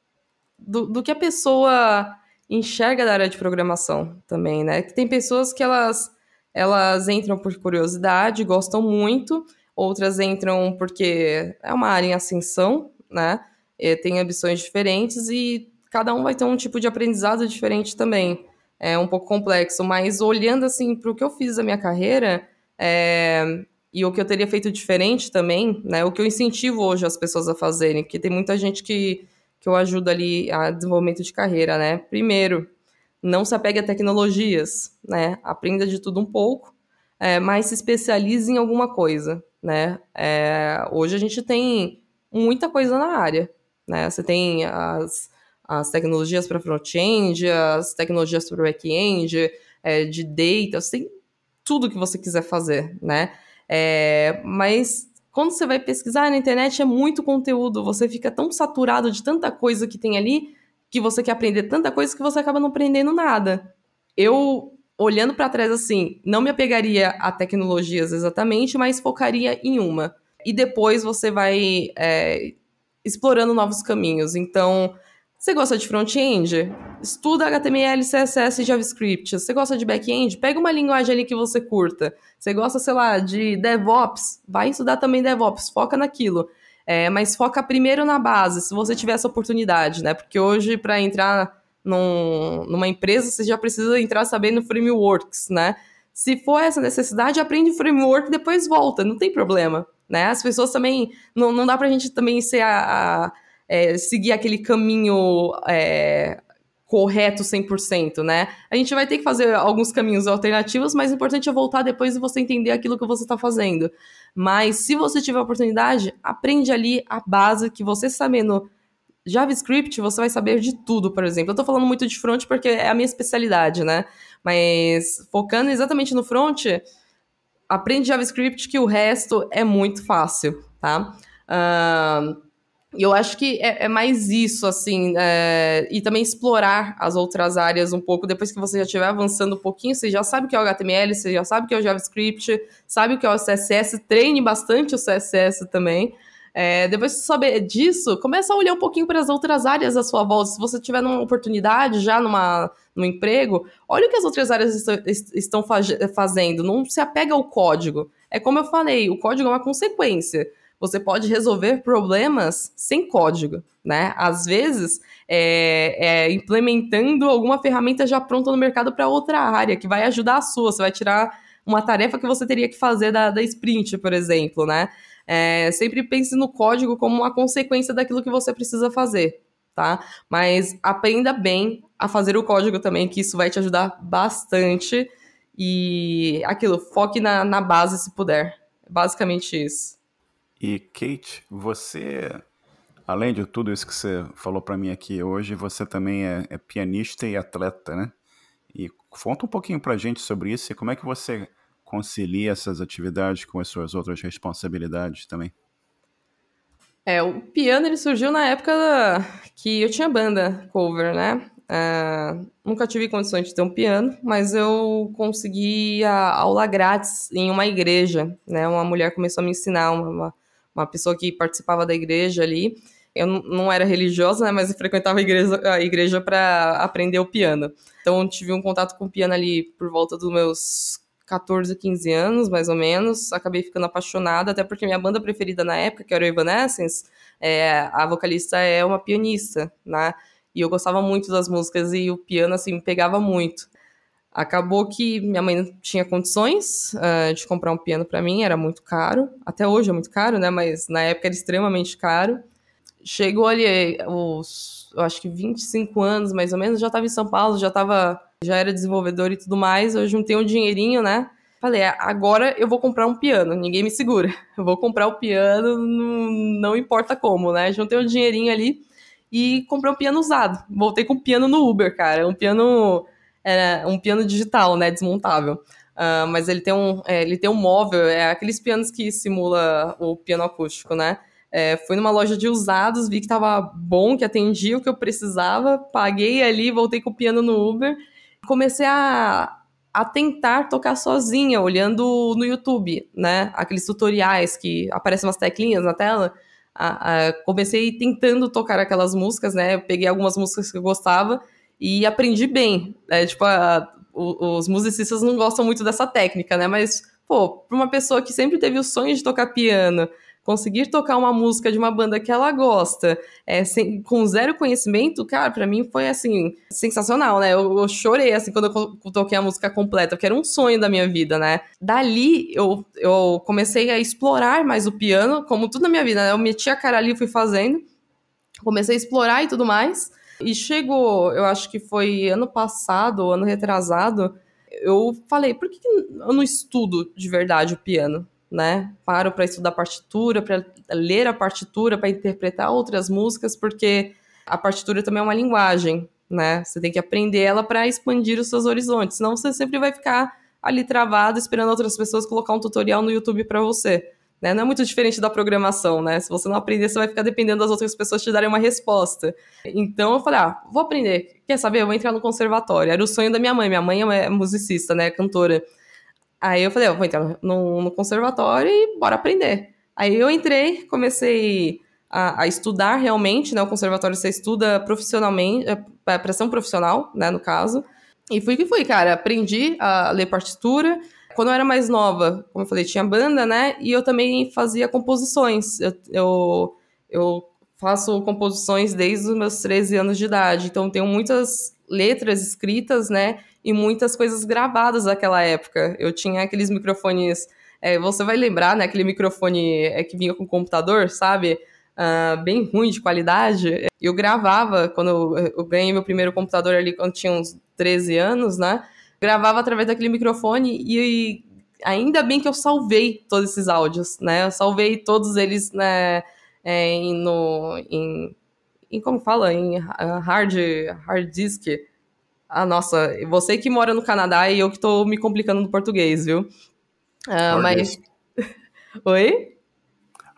do, do que a pessoa enxerga da área de programação também, né? Que tem pessoas que elas elas entram por curiosidade, gostam muito, outras entram porque é uma área em ascensão, né? E tem ambições diferentes e cada um vai ter um tipo de aprendizado diferente também. É um pouco complexo, mas olhando assim para o que eu fiz da minha carreira é, e o que eu teria feito diferente também, né? O que eu incentivo hoje as pessoas a fazerem, porque tem muita gente que que eu ajudo ali a desenvolvimento de carreira, né? Primeiro, não se apegue a tecnologias, né? Aprenda de tudo um pouco, é, mas se especialize em alguma coisa, né? É, hoje a gente tem muita coisa na área, né? Você tem as, as tecnologias para front-end, as tecnologias para back-end, é, de data, você tem tudo que você quiser fazer, né? É, mas quando você vai pesquisar na internet é muito conteúdo, você fica tão saturado de tanta coisa que tem ali, que você quer aprender tanta coisa que você acaba não aprendendo nada. Eu, olhando para trás assim, não me apegaria a tecnologias exatamente, mas focaria em uma. E depois você vai é, explorando novos caminhos. Então, você gosta de front-end? Estuda HTML, CSS e JavaScript. Você gosta de back-end? Pega uma linguagem ali que você curta. Você gosta, sei lá, de DevOps? Vai estudar também DevOps, foca naquilo. É, mas foca primeiro na base, se você tiver essa oportunidade, né? Porque hoje, para entrar num, numa empresa, você já precisa entrar sabendo frameworks, né? Se for essa necessidade, aprende framework e depois volta, não tem problema, né? As pessoas também, não, não dá pra gente também ser a, a é, seguir aquele caminho é, correto 100%, né? A gente vai ter que fazer alguns caminhos alternativos, mas o importante é voltar depois e você entender aquilo que você está fazendo. Mas se você tiver a oportunidade, aprende ali a base que você sabendo JavaScript, você vai saber de tudo, por exemplo. Eu tô falando muito de front porque é a minha especialidade, né? Mas focando exatamente no front, aprende JavaScript que o resto é muito fácil, tá? Uh, e eu acho que é, é mais isso, assim, é, e também explorar as outras áreas um pouco. Depois que você já estiver avançando um pouquinho, você já sabe o que é o HTML, você já sabe o que é o JavaScript, sabe o que é o CSS, treine bastante o CSS também. É, depois de saber disso, começa a olhar um pouquinho para as outras áreas à sua volta. Se você tiver uma oportunidade já numa, num emprego, olha o que as outras áreas estão fazendo. Não se apega ao código. É como eu falei, o código é uma consequência você pode resolver problemas sem código, né? Às vezes, é, é implementando alguma ferramenta já pronta no mercado para outra área, que vai ajudar a sua. Você vai tirar uma tarefa que você teria que fazer da, da sprint, por exemplo, né? É, sempre pense no código como uma consequência daquilo que você precisa fazer, tá? Mas aprenda bem a fazer o código também, que isso vai te ajudar bastante. E aquilo, foque na, na base se puder. Basicamente isso. E Kate, você, além de tudo isso que você falou para mim aqui hoje, você também é, é, pianista e atleta, né? E conta um pouquinho para gente sobre isso e como é que você concilia essas atividades com as suas outras responsabilidades também. É, o piano ele surgiu na época que eu tinha banda cover, né? Uh, nunca tive condições de ter um piano, mas eu consegui a aula grátis em uma igreja, né? Uma mulher começou a me ensinar uma, uma uma pessoa que participava da igreja ali. Eu não era religiosa, né, mas eu frequentava a igreja, a igreja para aprender o piano. Então, tive um contato com o piano ali por volta dos meus 14, 15 anos, mais ou menos. Acabei ficando apaixonada, até porque minha banda preferida na época, que era o Evanescence, é, a vocalista é uma pianista, né? E eu gostava muito das músicas e o piano, assim, me pegava muito. Acabou que minha mãe não tinha condições uh, de comprar um piano para mim, era muito caro. Até hoje é muito caro, né? Mas na época era extremamente caro. Chegou ali, os, eu acho que 25 anos mais ou menos, já estava em São Paulo, já tava, já era desenvolvedor e tudo mais. Eu juntei um dinheirinho, né? Falei, ah, agora eu vou comprar um piano, ninguém me segura. Eu vou comprar o piano, não, não importa como, né? Juntei um dinheirinho ali e comprei um piano usado. Voltei com o piano no Uber, cara. Um piano era um piano digital, né, desmontável. Uh, mas ele tem um, é, ele tem um móvel, é aqueles pianos que simula o piano acústico, né? É, fui numa loja de usados, vi que tava bom, que atendia o que eu precisava, paguei ali, voltei com o piano no Uber, comecei a, a tentar tocar sozinha, olhando no YouTube, né? Aqueles tutoriais que aparecem umas teclinhas na tela. A, a, comecei tentando tocar aquelas músicas, né? Eu peguei algumas músicas que eu gostava e aprendi bem. É, tipo, a, os musicistas não gostam muito dessa técnica, né? Mas, pô, para uma pessoa que sempre teve o sonho de tocar piano, conseguir tocar uma música de uma banda que ela gosta, é, sem, com zero conhecimento, cara, para mim foi assim, sensacional, né? Eu, eu, chorei assim quando eu toquei a música completa, porque era um sonho da minha vida, né? Dali eu, eu comecei a explorar mais o piano, como tudo na minha vida, né? Eu meti a cara ali e fui fazendo. Comecei a explorar e tudo mais. E chegou, eu acho que foi ano passado, ano retrasado, eu falei, por que eu não estudo de verdade o piano? Né? Paro para estudar partitura, para ler a partitura, para interpretar outras músicas, porque a partitura também é uma linguagem, né? Você tem que aprender ela para expandir os seus horizontes, senão você sempre vai ficar ali travado esperando outras pessoas colocar um tutorial no YouTube para você. Né? Não é muito diferente da programação, né? Se você não aprender, você vai ficar dependendo das outras pessoas te darem uma resposta. Então eu falei, ah, vou aprender. Quer saber? Eu vou entrar no conservatório. Era o sonho da minha mãe. Minha mãe é musicista, né? Cantora. Aí eu falei, eu vou entrar no, no conservatório e bora aprender. Aí eu entrei, comecei a, a, estudar realmente, né? O conservatório você estuda profissionalmente, é, é para ser um profissional, né? No caso. E fui que fui, cara. Aprendi a ler partitura, quando eu era mais nova, como eu falei, tinha banda, né? E eu também fazia composições. Eu, eu, eu faço composições desde os meus 13 anos de idade. Então, tenho muitas letras escritas, né? E muitas coisas gravadas daquela época. Eu tinha aqueles microfones. É, você vai lembrar, né? Aquele microfone é, que vinha com o computador, sabe? Uh, bem ruim de qualidade. Eu gravava, quando eu, eu, ganhei meu primeiro computador ali quando tinha uns 13 anos, né? Gravava através daquele microfone e, ainda bem que eu salvei todos esses áudios, né? Eu salvei todos eles né, é, em, no, em, em, como fala? Em hard, hard disk. Ah, nossa, você que mora no Canadá e eu que tô me complicando no português, viu? Uh, mas... [LAUGHS] Oi?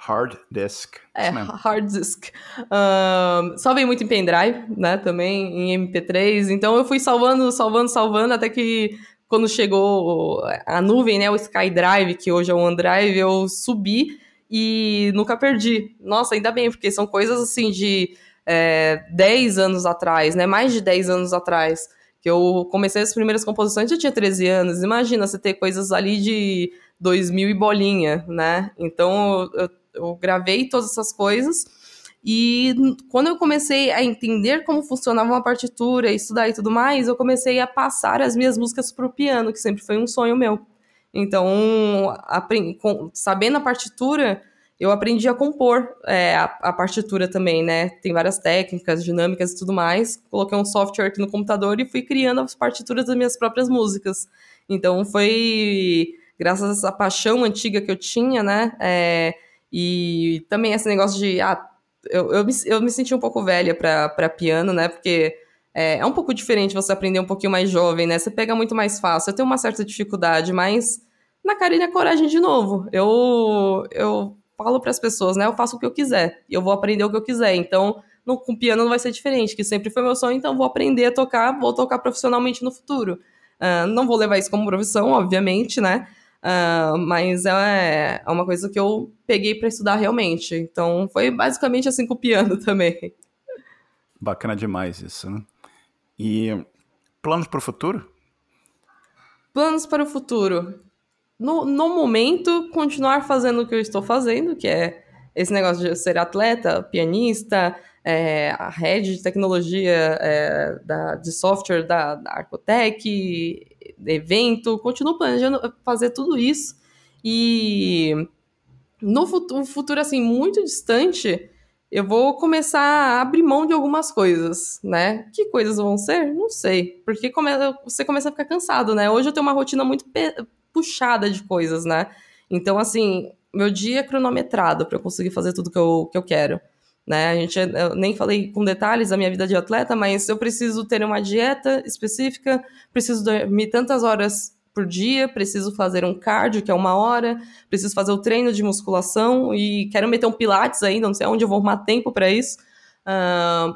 Hard disk. É, hard disk. Um, salvei muito em pendrive, né? Também em MP3. Então eu fui salvando, salvando, salvando, até que quando chegou a nuvem, né? O SkyDrive, que hoje é o OneDrive, eu subi e nunca perdi. Nossa, ainda bem, porque são coisas assim de é, 10 anos atrás, né? Mais de 10 anos atrás. Que eu comecei as primeiras composições, eu tinha 13 anos. Imagina você ter coisas ali de 2000 e bolinha, né? Então eu, eu gravei todas essas coisas. E quando eu comecei a entender como funcionava uma partitura, estudar e tudo mais, eu comecei a passar as minhas músicas para o piano, que sempre foi um sonho meu. Então, sabendo a partitura, eu aprendi a compor é, a, a, partitura também, né? Tem várias técnicas, dinâmicas e tudo mais. Coloquei um software aqui no computador e fui criando as partituras das minhas próprias músicas. Então, foi graças a essa paixão antiga que eu tinha, né? É, e também esse negócio de. Ah, eu, eu, me, eu me senti um pouco velha para piano, né? Porque é, é, um pouco diferente você aprender um pouquinho mais jovem, né? Você pega muito mais fácil. Eu tenho uma certa dificuldade, mas na cara na coragem de novo. Eu, eu falo para as pessoas, né? Eu faço o que eu quiser eu vou aprender o que eu quiser. Então, no, com piano não vai ser diferente, que sempre foi meu sonho, então vou aprender a tocar, vou tocar profissionalmente no futuro. Uh, não vou levar isso como profissão, obviamente, né? Uh, mas é, é uma coisa que eu peguei para estudar realmente. Então foi basicamente assim com o piano [LAUGHS] também. Bacana demais isso, né? E planos para o futuro? Planos para o futuro. No, no momento, continuar fazendo o que eu estou fazendo, que é esse negócio de ser atleta, pianista, é, a rede de tecnologia é, da, de software da, da Arcotec, evento, continuo planejando fazer tudo isso. E no futuro, futuro, assim, muito distante, eu vou começar a abrir mão de algumas coisas, né? Que coisas vão ser? Não sei. Porque come, você começa a ficar cansado, né? Hoje eu tenho uma rotina muito puxada de coisas, né? Então, assim, meu dia é cronometrado para eu conseguir fazer tudo que eu, que eu quero. Né? A gente, eu nem falei com detalhes da minha vida de atleta, mas eu preciso ter uma dieta específica, preciso dormir tantas horas por dia, preciso fazer um cardio, que é uma hora, preciso fazer o treino de musculação e quero meter um pilates ainda, não sei onde eu vou arrumar tempo para isso. Uh,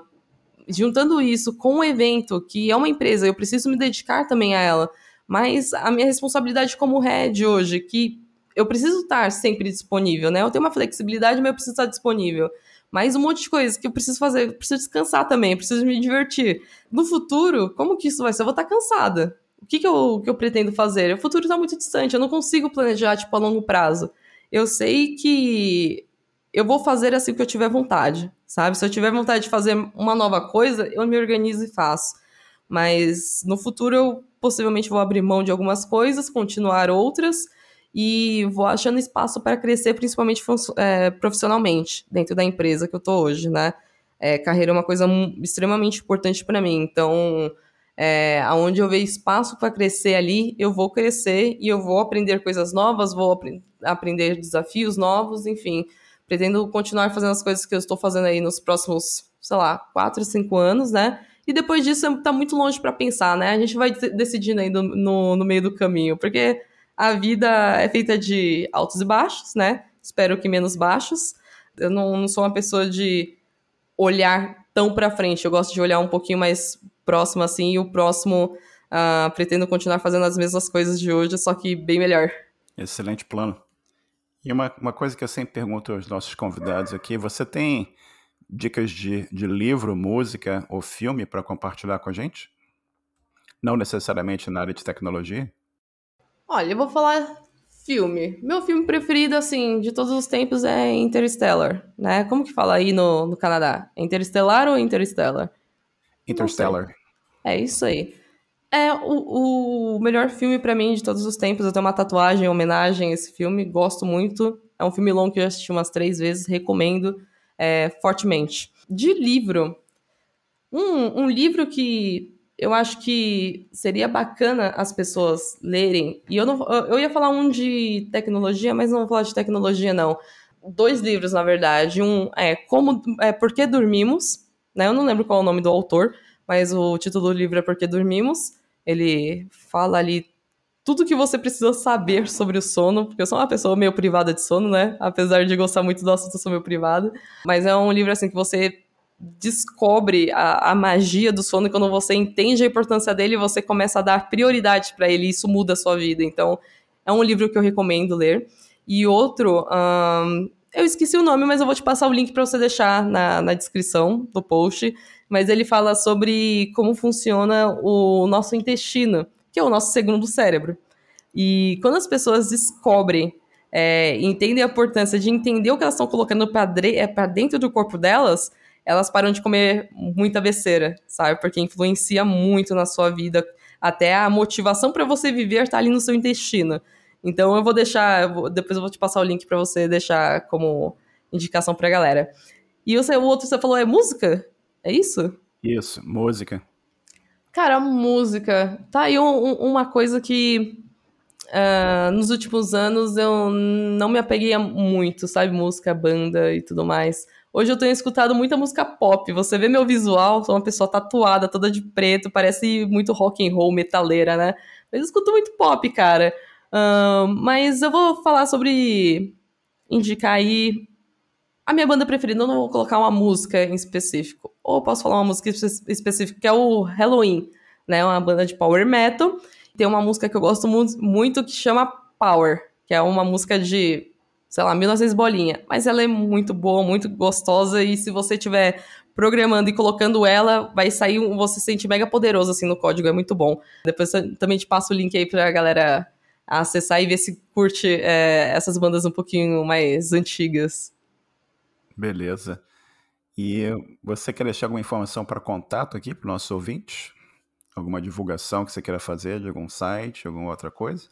juntando isso com um evento, que é uma empresa, eu preciso me dedicar também a ela, mas a minha responsabilidade como head hoje, que eu preciso estar sempre disponível, né? Eu tenho uma flexibilidade, mas eu preciso estar disponível mais um monte de coisas que eu preciso fazer, eu preciso descansar também, eu preciso me divertir. No futuro, como que isso vai ser? Eu vou estar cansada. O que, que, eu, que eu pretendo fazer? O futuro está muito distante, eu não consigo planejar, tipo, a longo prazo. Eu sei que eu vou fazer assim que eu tiver vontade, sabe? Se eu tiver vontade de fazer uma nova coisa, eu me organizo e faço. Mas no futuro eu possivelmente vou abrir mão de algumas coisas, continuar outras, e vou achando espaço para crescer, principalmente é, profissionalmente, dentro da empresa que eu tô hoje, né? É, carreira é uma coisa extremamente importante para mim, então, é, aonde eu vejo espaço para crescer ali, eu vou crescer e eu vou aprender coisas novas, vou ap aprender desafios novos, enfim, pretendo continuar fazendo as coisas que eu estou fazendo aí nos próximos, sei lá, quatro, cinco anos, né? E depois disso tá muito longe para pensar, né? A gente vai decidindo aí no, no, no meio do caminho, porque a vida é feita de altos e baixos, né? Espero que menos baixos. Eu não, não sou uma pessoa de olhar tão para frente. Eu gosto de olhar um pouquinho mais próximo assim e o próximo uh, pretendo continuar fazendo as mesmas coisas de hoje, só que bem melhor. Excelente plano. E uma, uma coisa que eu sempre pergunto aos nossos convidados aqui: você tem dicas de, de livro, música ou filme para compartilhar com a gente? Não necessariamente na área de tecnologia? Olha, eu vou falar filme. Meu filme preferido, assim, de todos os tempos é Interstellar, né? Como que fala aí no, no Canadá? Interstellar ou Interstellar? Interstellar. É isso aí. É o, o melhor filme para mim de todos os tempos. Eu tenho uma tatuagem em homenagem a esse filme, gosto muito. É um filme longo que eu já assisti umas três vezes, recomendo é, fortemente. De livro, um, um livro que eu acho que seria bacana as pessoas lerem. E eu não eu ia falar um de tecnologia, mas não vou falar de tecnologia não. Dois livros, na verdade. Um é Como é Por que dormimos, né? Eu não lembro qual é o nome do autor, mas o título do livro é Por que dormimos. Ele fala ali tudo que você precisa saber sobre o sono, porque eu sou uma pessoa meio privada de sono, né? Apesar de gostar muito do assunto, eu sou meio privada. Mas é um livro assim que você descobre a, a, magia do sono, quando você entende a importância dele, você começa a dar prioridade para ele, e isso muda a sua vida. Então, é um livro que eu recomendo ler. E outro, eu esqueci o nome, mas eu vou te passar o link para você deixar na, na descrição do post. Mas ele fala sobre como funciona o nosso intestino, que é o nosso segundo cérebro. E quando as pessoas descobrem é, entendem a importância de entender o que elas estão colocando para é, dentro do corpo delas, elas param de comer muita besteira, sabe? Porque influencia muito na sua vida. Até a motivação para você viver tá ali no seu intestino. Então eu vou deixar, eu vou, depois eu vou te passar o link para você deixar como indicação pra galera. E você, o outro você falou é música? É isso? Isso, música. Cara, música. Tá aí um, um, uma coisa que uh, nos últimos anos eu não me apeguei muito, sabe? Música, banda e tudo mais. Hoje eu tenho escutado muita música pop. Você vê meu visual, sou uma pessoa tatuada, toda de preto, parece muito rock and roll, metaleira, né? Mas eu escuto muito pop, cara. Uh, mas eu vou falar sobre indicar aí a minha banda preferida. Eu não vou colocar uma música em específico. Ou posso falar uma música específica, que é o Halloween, né? Uma banda de power metal. Tem uma música que eu gosto muito que chama Power, que é uma música de sei lá, 1900 bolinha. Mas ela é muito boa, muito gostosa e se você tiver programando e colocando ela, vai sair, você se sente mega poderoso assim no código, é muito bom. Depois eu também te passo o link aí pra galera acessar e ver se curte é, essas bandas um pouquinho mais antigas. Beleza. E você quer deixar alguma informação para contato aqui para o nosso ouvinte? Alguma divulgação que você queira fazer de algum site, alguma outra coisa?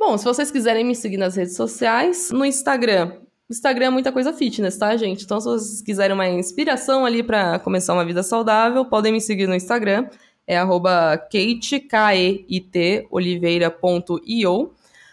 Bom, se vocês quiserem me seguir nas redes sociais, no Instagram. Instagram é muita coisa fitness, tá, gente? Então, se vocês quiserem uma inspiração ali para começar uma vida saudável, podem me seguir no Instagram. É arroba Kate, K-E-I-T.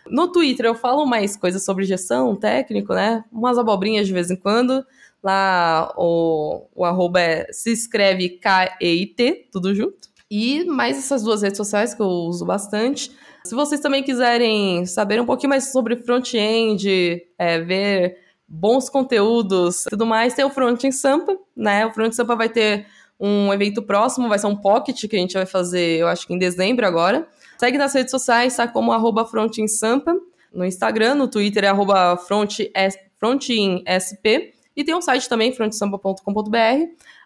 No Twitter eu falo mais coisas sobre gestão, técnico, né? Umas abobrinhas de vez em quando. Lá o, o arroba é, se escreve K-E-I-T, tudo junto. E mais essas duas redes sociais que eu uso bastante. Se vocês também quiserem saber um pouquinho mais sobre front-end, é, ver bons conteúdos tudo mais, tem o Front em Sampa, né? O Front em Sampa vai ter um evento próximo, vai ser um pocket que a gente vai fazer, eu acho que em dezembro agora. Segue nas redes sociais, tá como arroba Front em Sampa, no Instagram, no Twitter é arroba front, frontinsp, e tem um site também, frontsampa.com.br.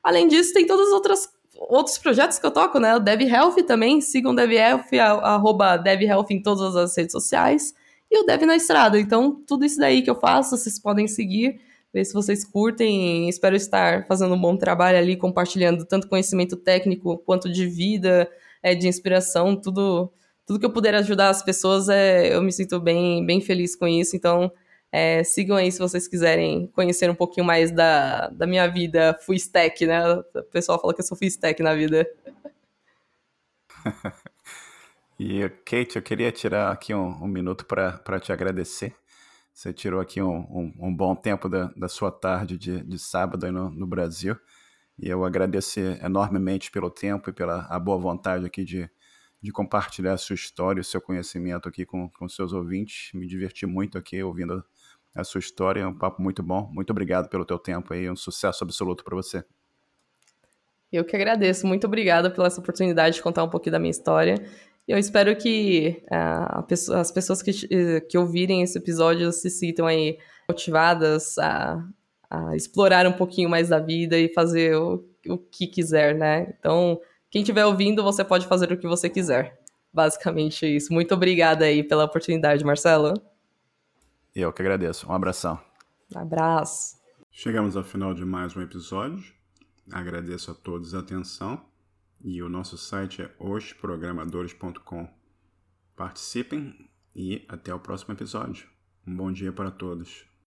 Além disso, tem todas as outras outros projetos que eu toco, né? O Dev Health também. Sigam Dev Health, arroba em todas as redes sociais. E o Dev na Estrada. Então, tudo isso daí que eu faço, vocês podem seguir, ver se vocês curtem. Espero estar fazendo um bom trabalho ali, compartilhando tanto conhecimento técnico quanto de vida, é, de inspiração, tudo, tudo que eu puder ajudar as pessoas, é, eu me sinto bem, bem feliz com isso. Então, é, sigam aí se vocês quiserem conhecer um pouquinho mais da, da minha vida full stack, né? O pessoal fala que eu sou full stack na vida. [LAUGHS] e, Kate, eu queria tirar aqui um, um minuto para te agradecer. Você tirou aqui um, um, um bom tempo da, da, sua tarde de, de sábado aí no, no, Brasil. E eu agradeço enormemente pelo tempo e pela a boa vontade aqui de, de compartilhar a sua história, o seu conhecimento aqui com, com seus ouvintes. Me diverti muito aqui ouvindo a sua história. É um papo muito bom. Muito obrigado pelo teu tempo aí. Um sucesso absoluto para você. Eu que agradeço. Muito obrigada pela essa oportunidade de contar um pouquinho da minha história. Eu espero que uh, as pessoas que, que ouvirem esse episódio se sintam aí motivadas a, a explorar um pouquinho mais da vida e fazer o, o que quiser, né? Então, quem estiver ouvindo, você pode fazer o que você quiser. Basicamente isso. Muito obrigada aí pela oportunidade, Marcelo. Eu que agradeço. Um abração. Um abraço. Chegamos ao final de mais um episódio. Agradeço a todos a atenção e o nosso site é osprogramadores.com. Participem e até o próximo episódio. Um bom dia para todos.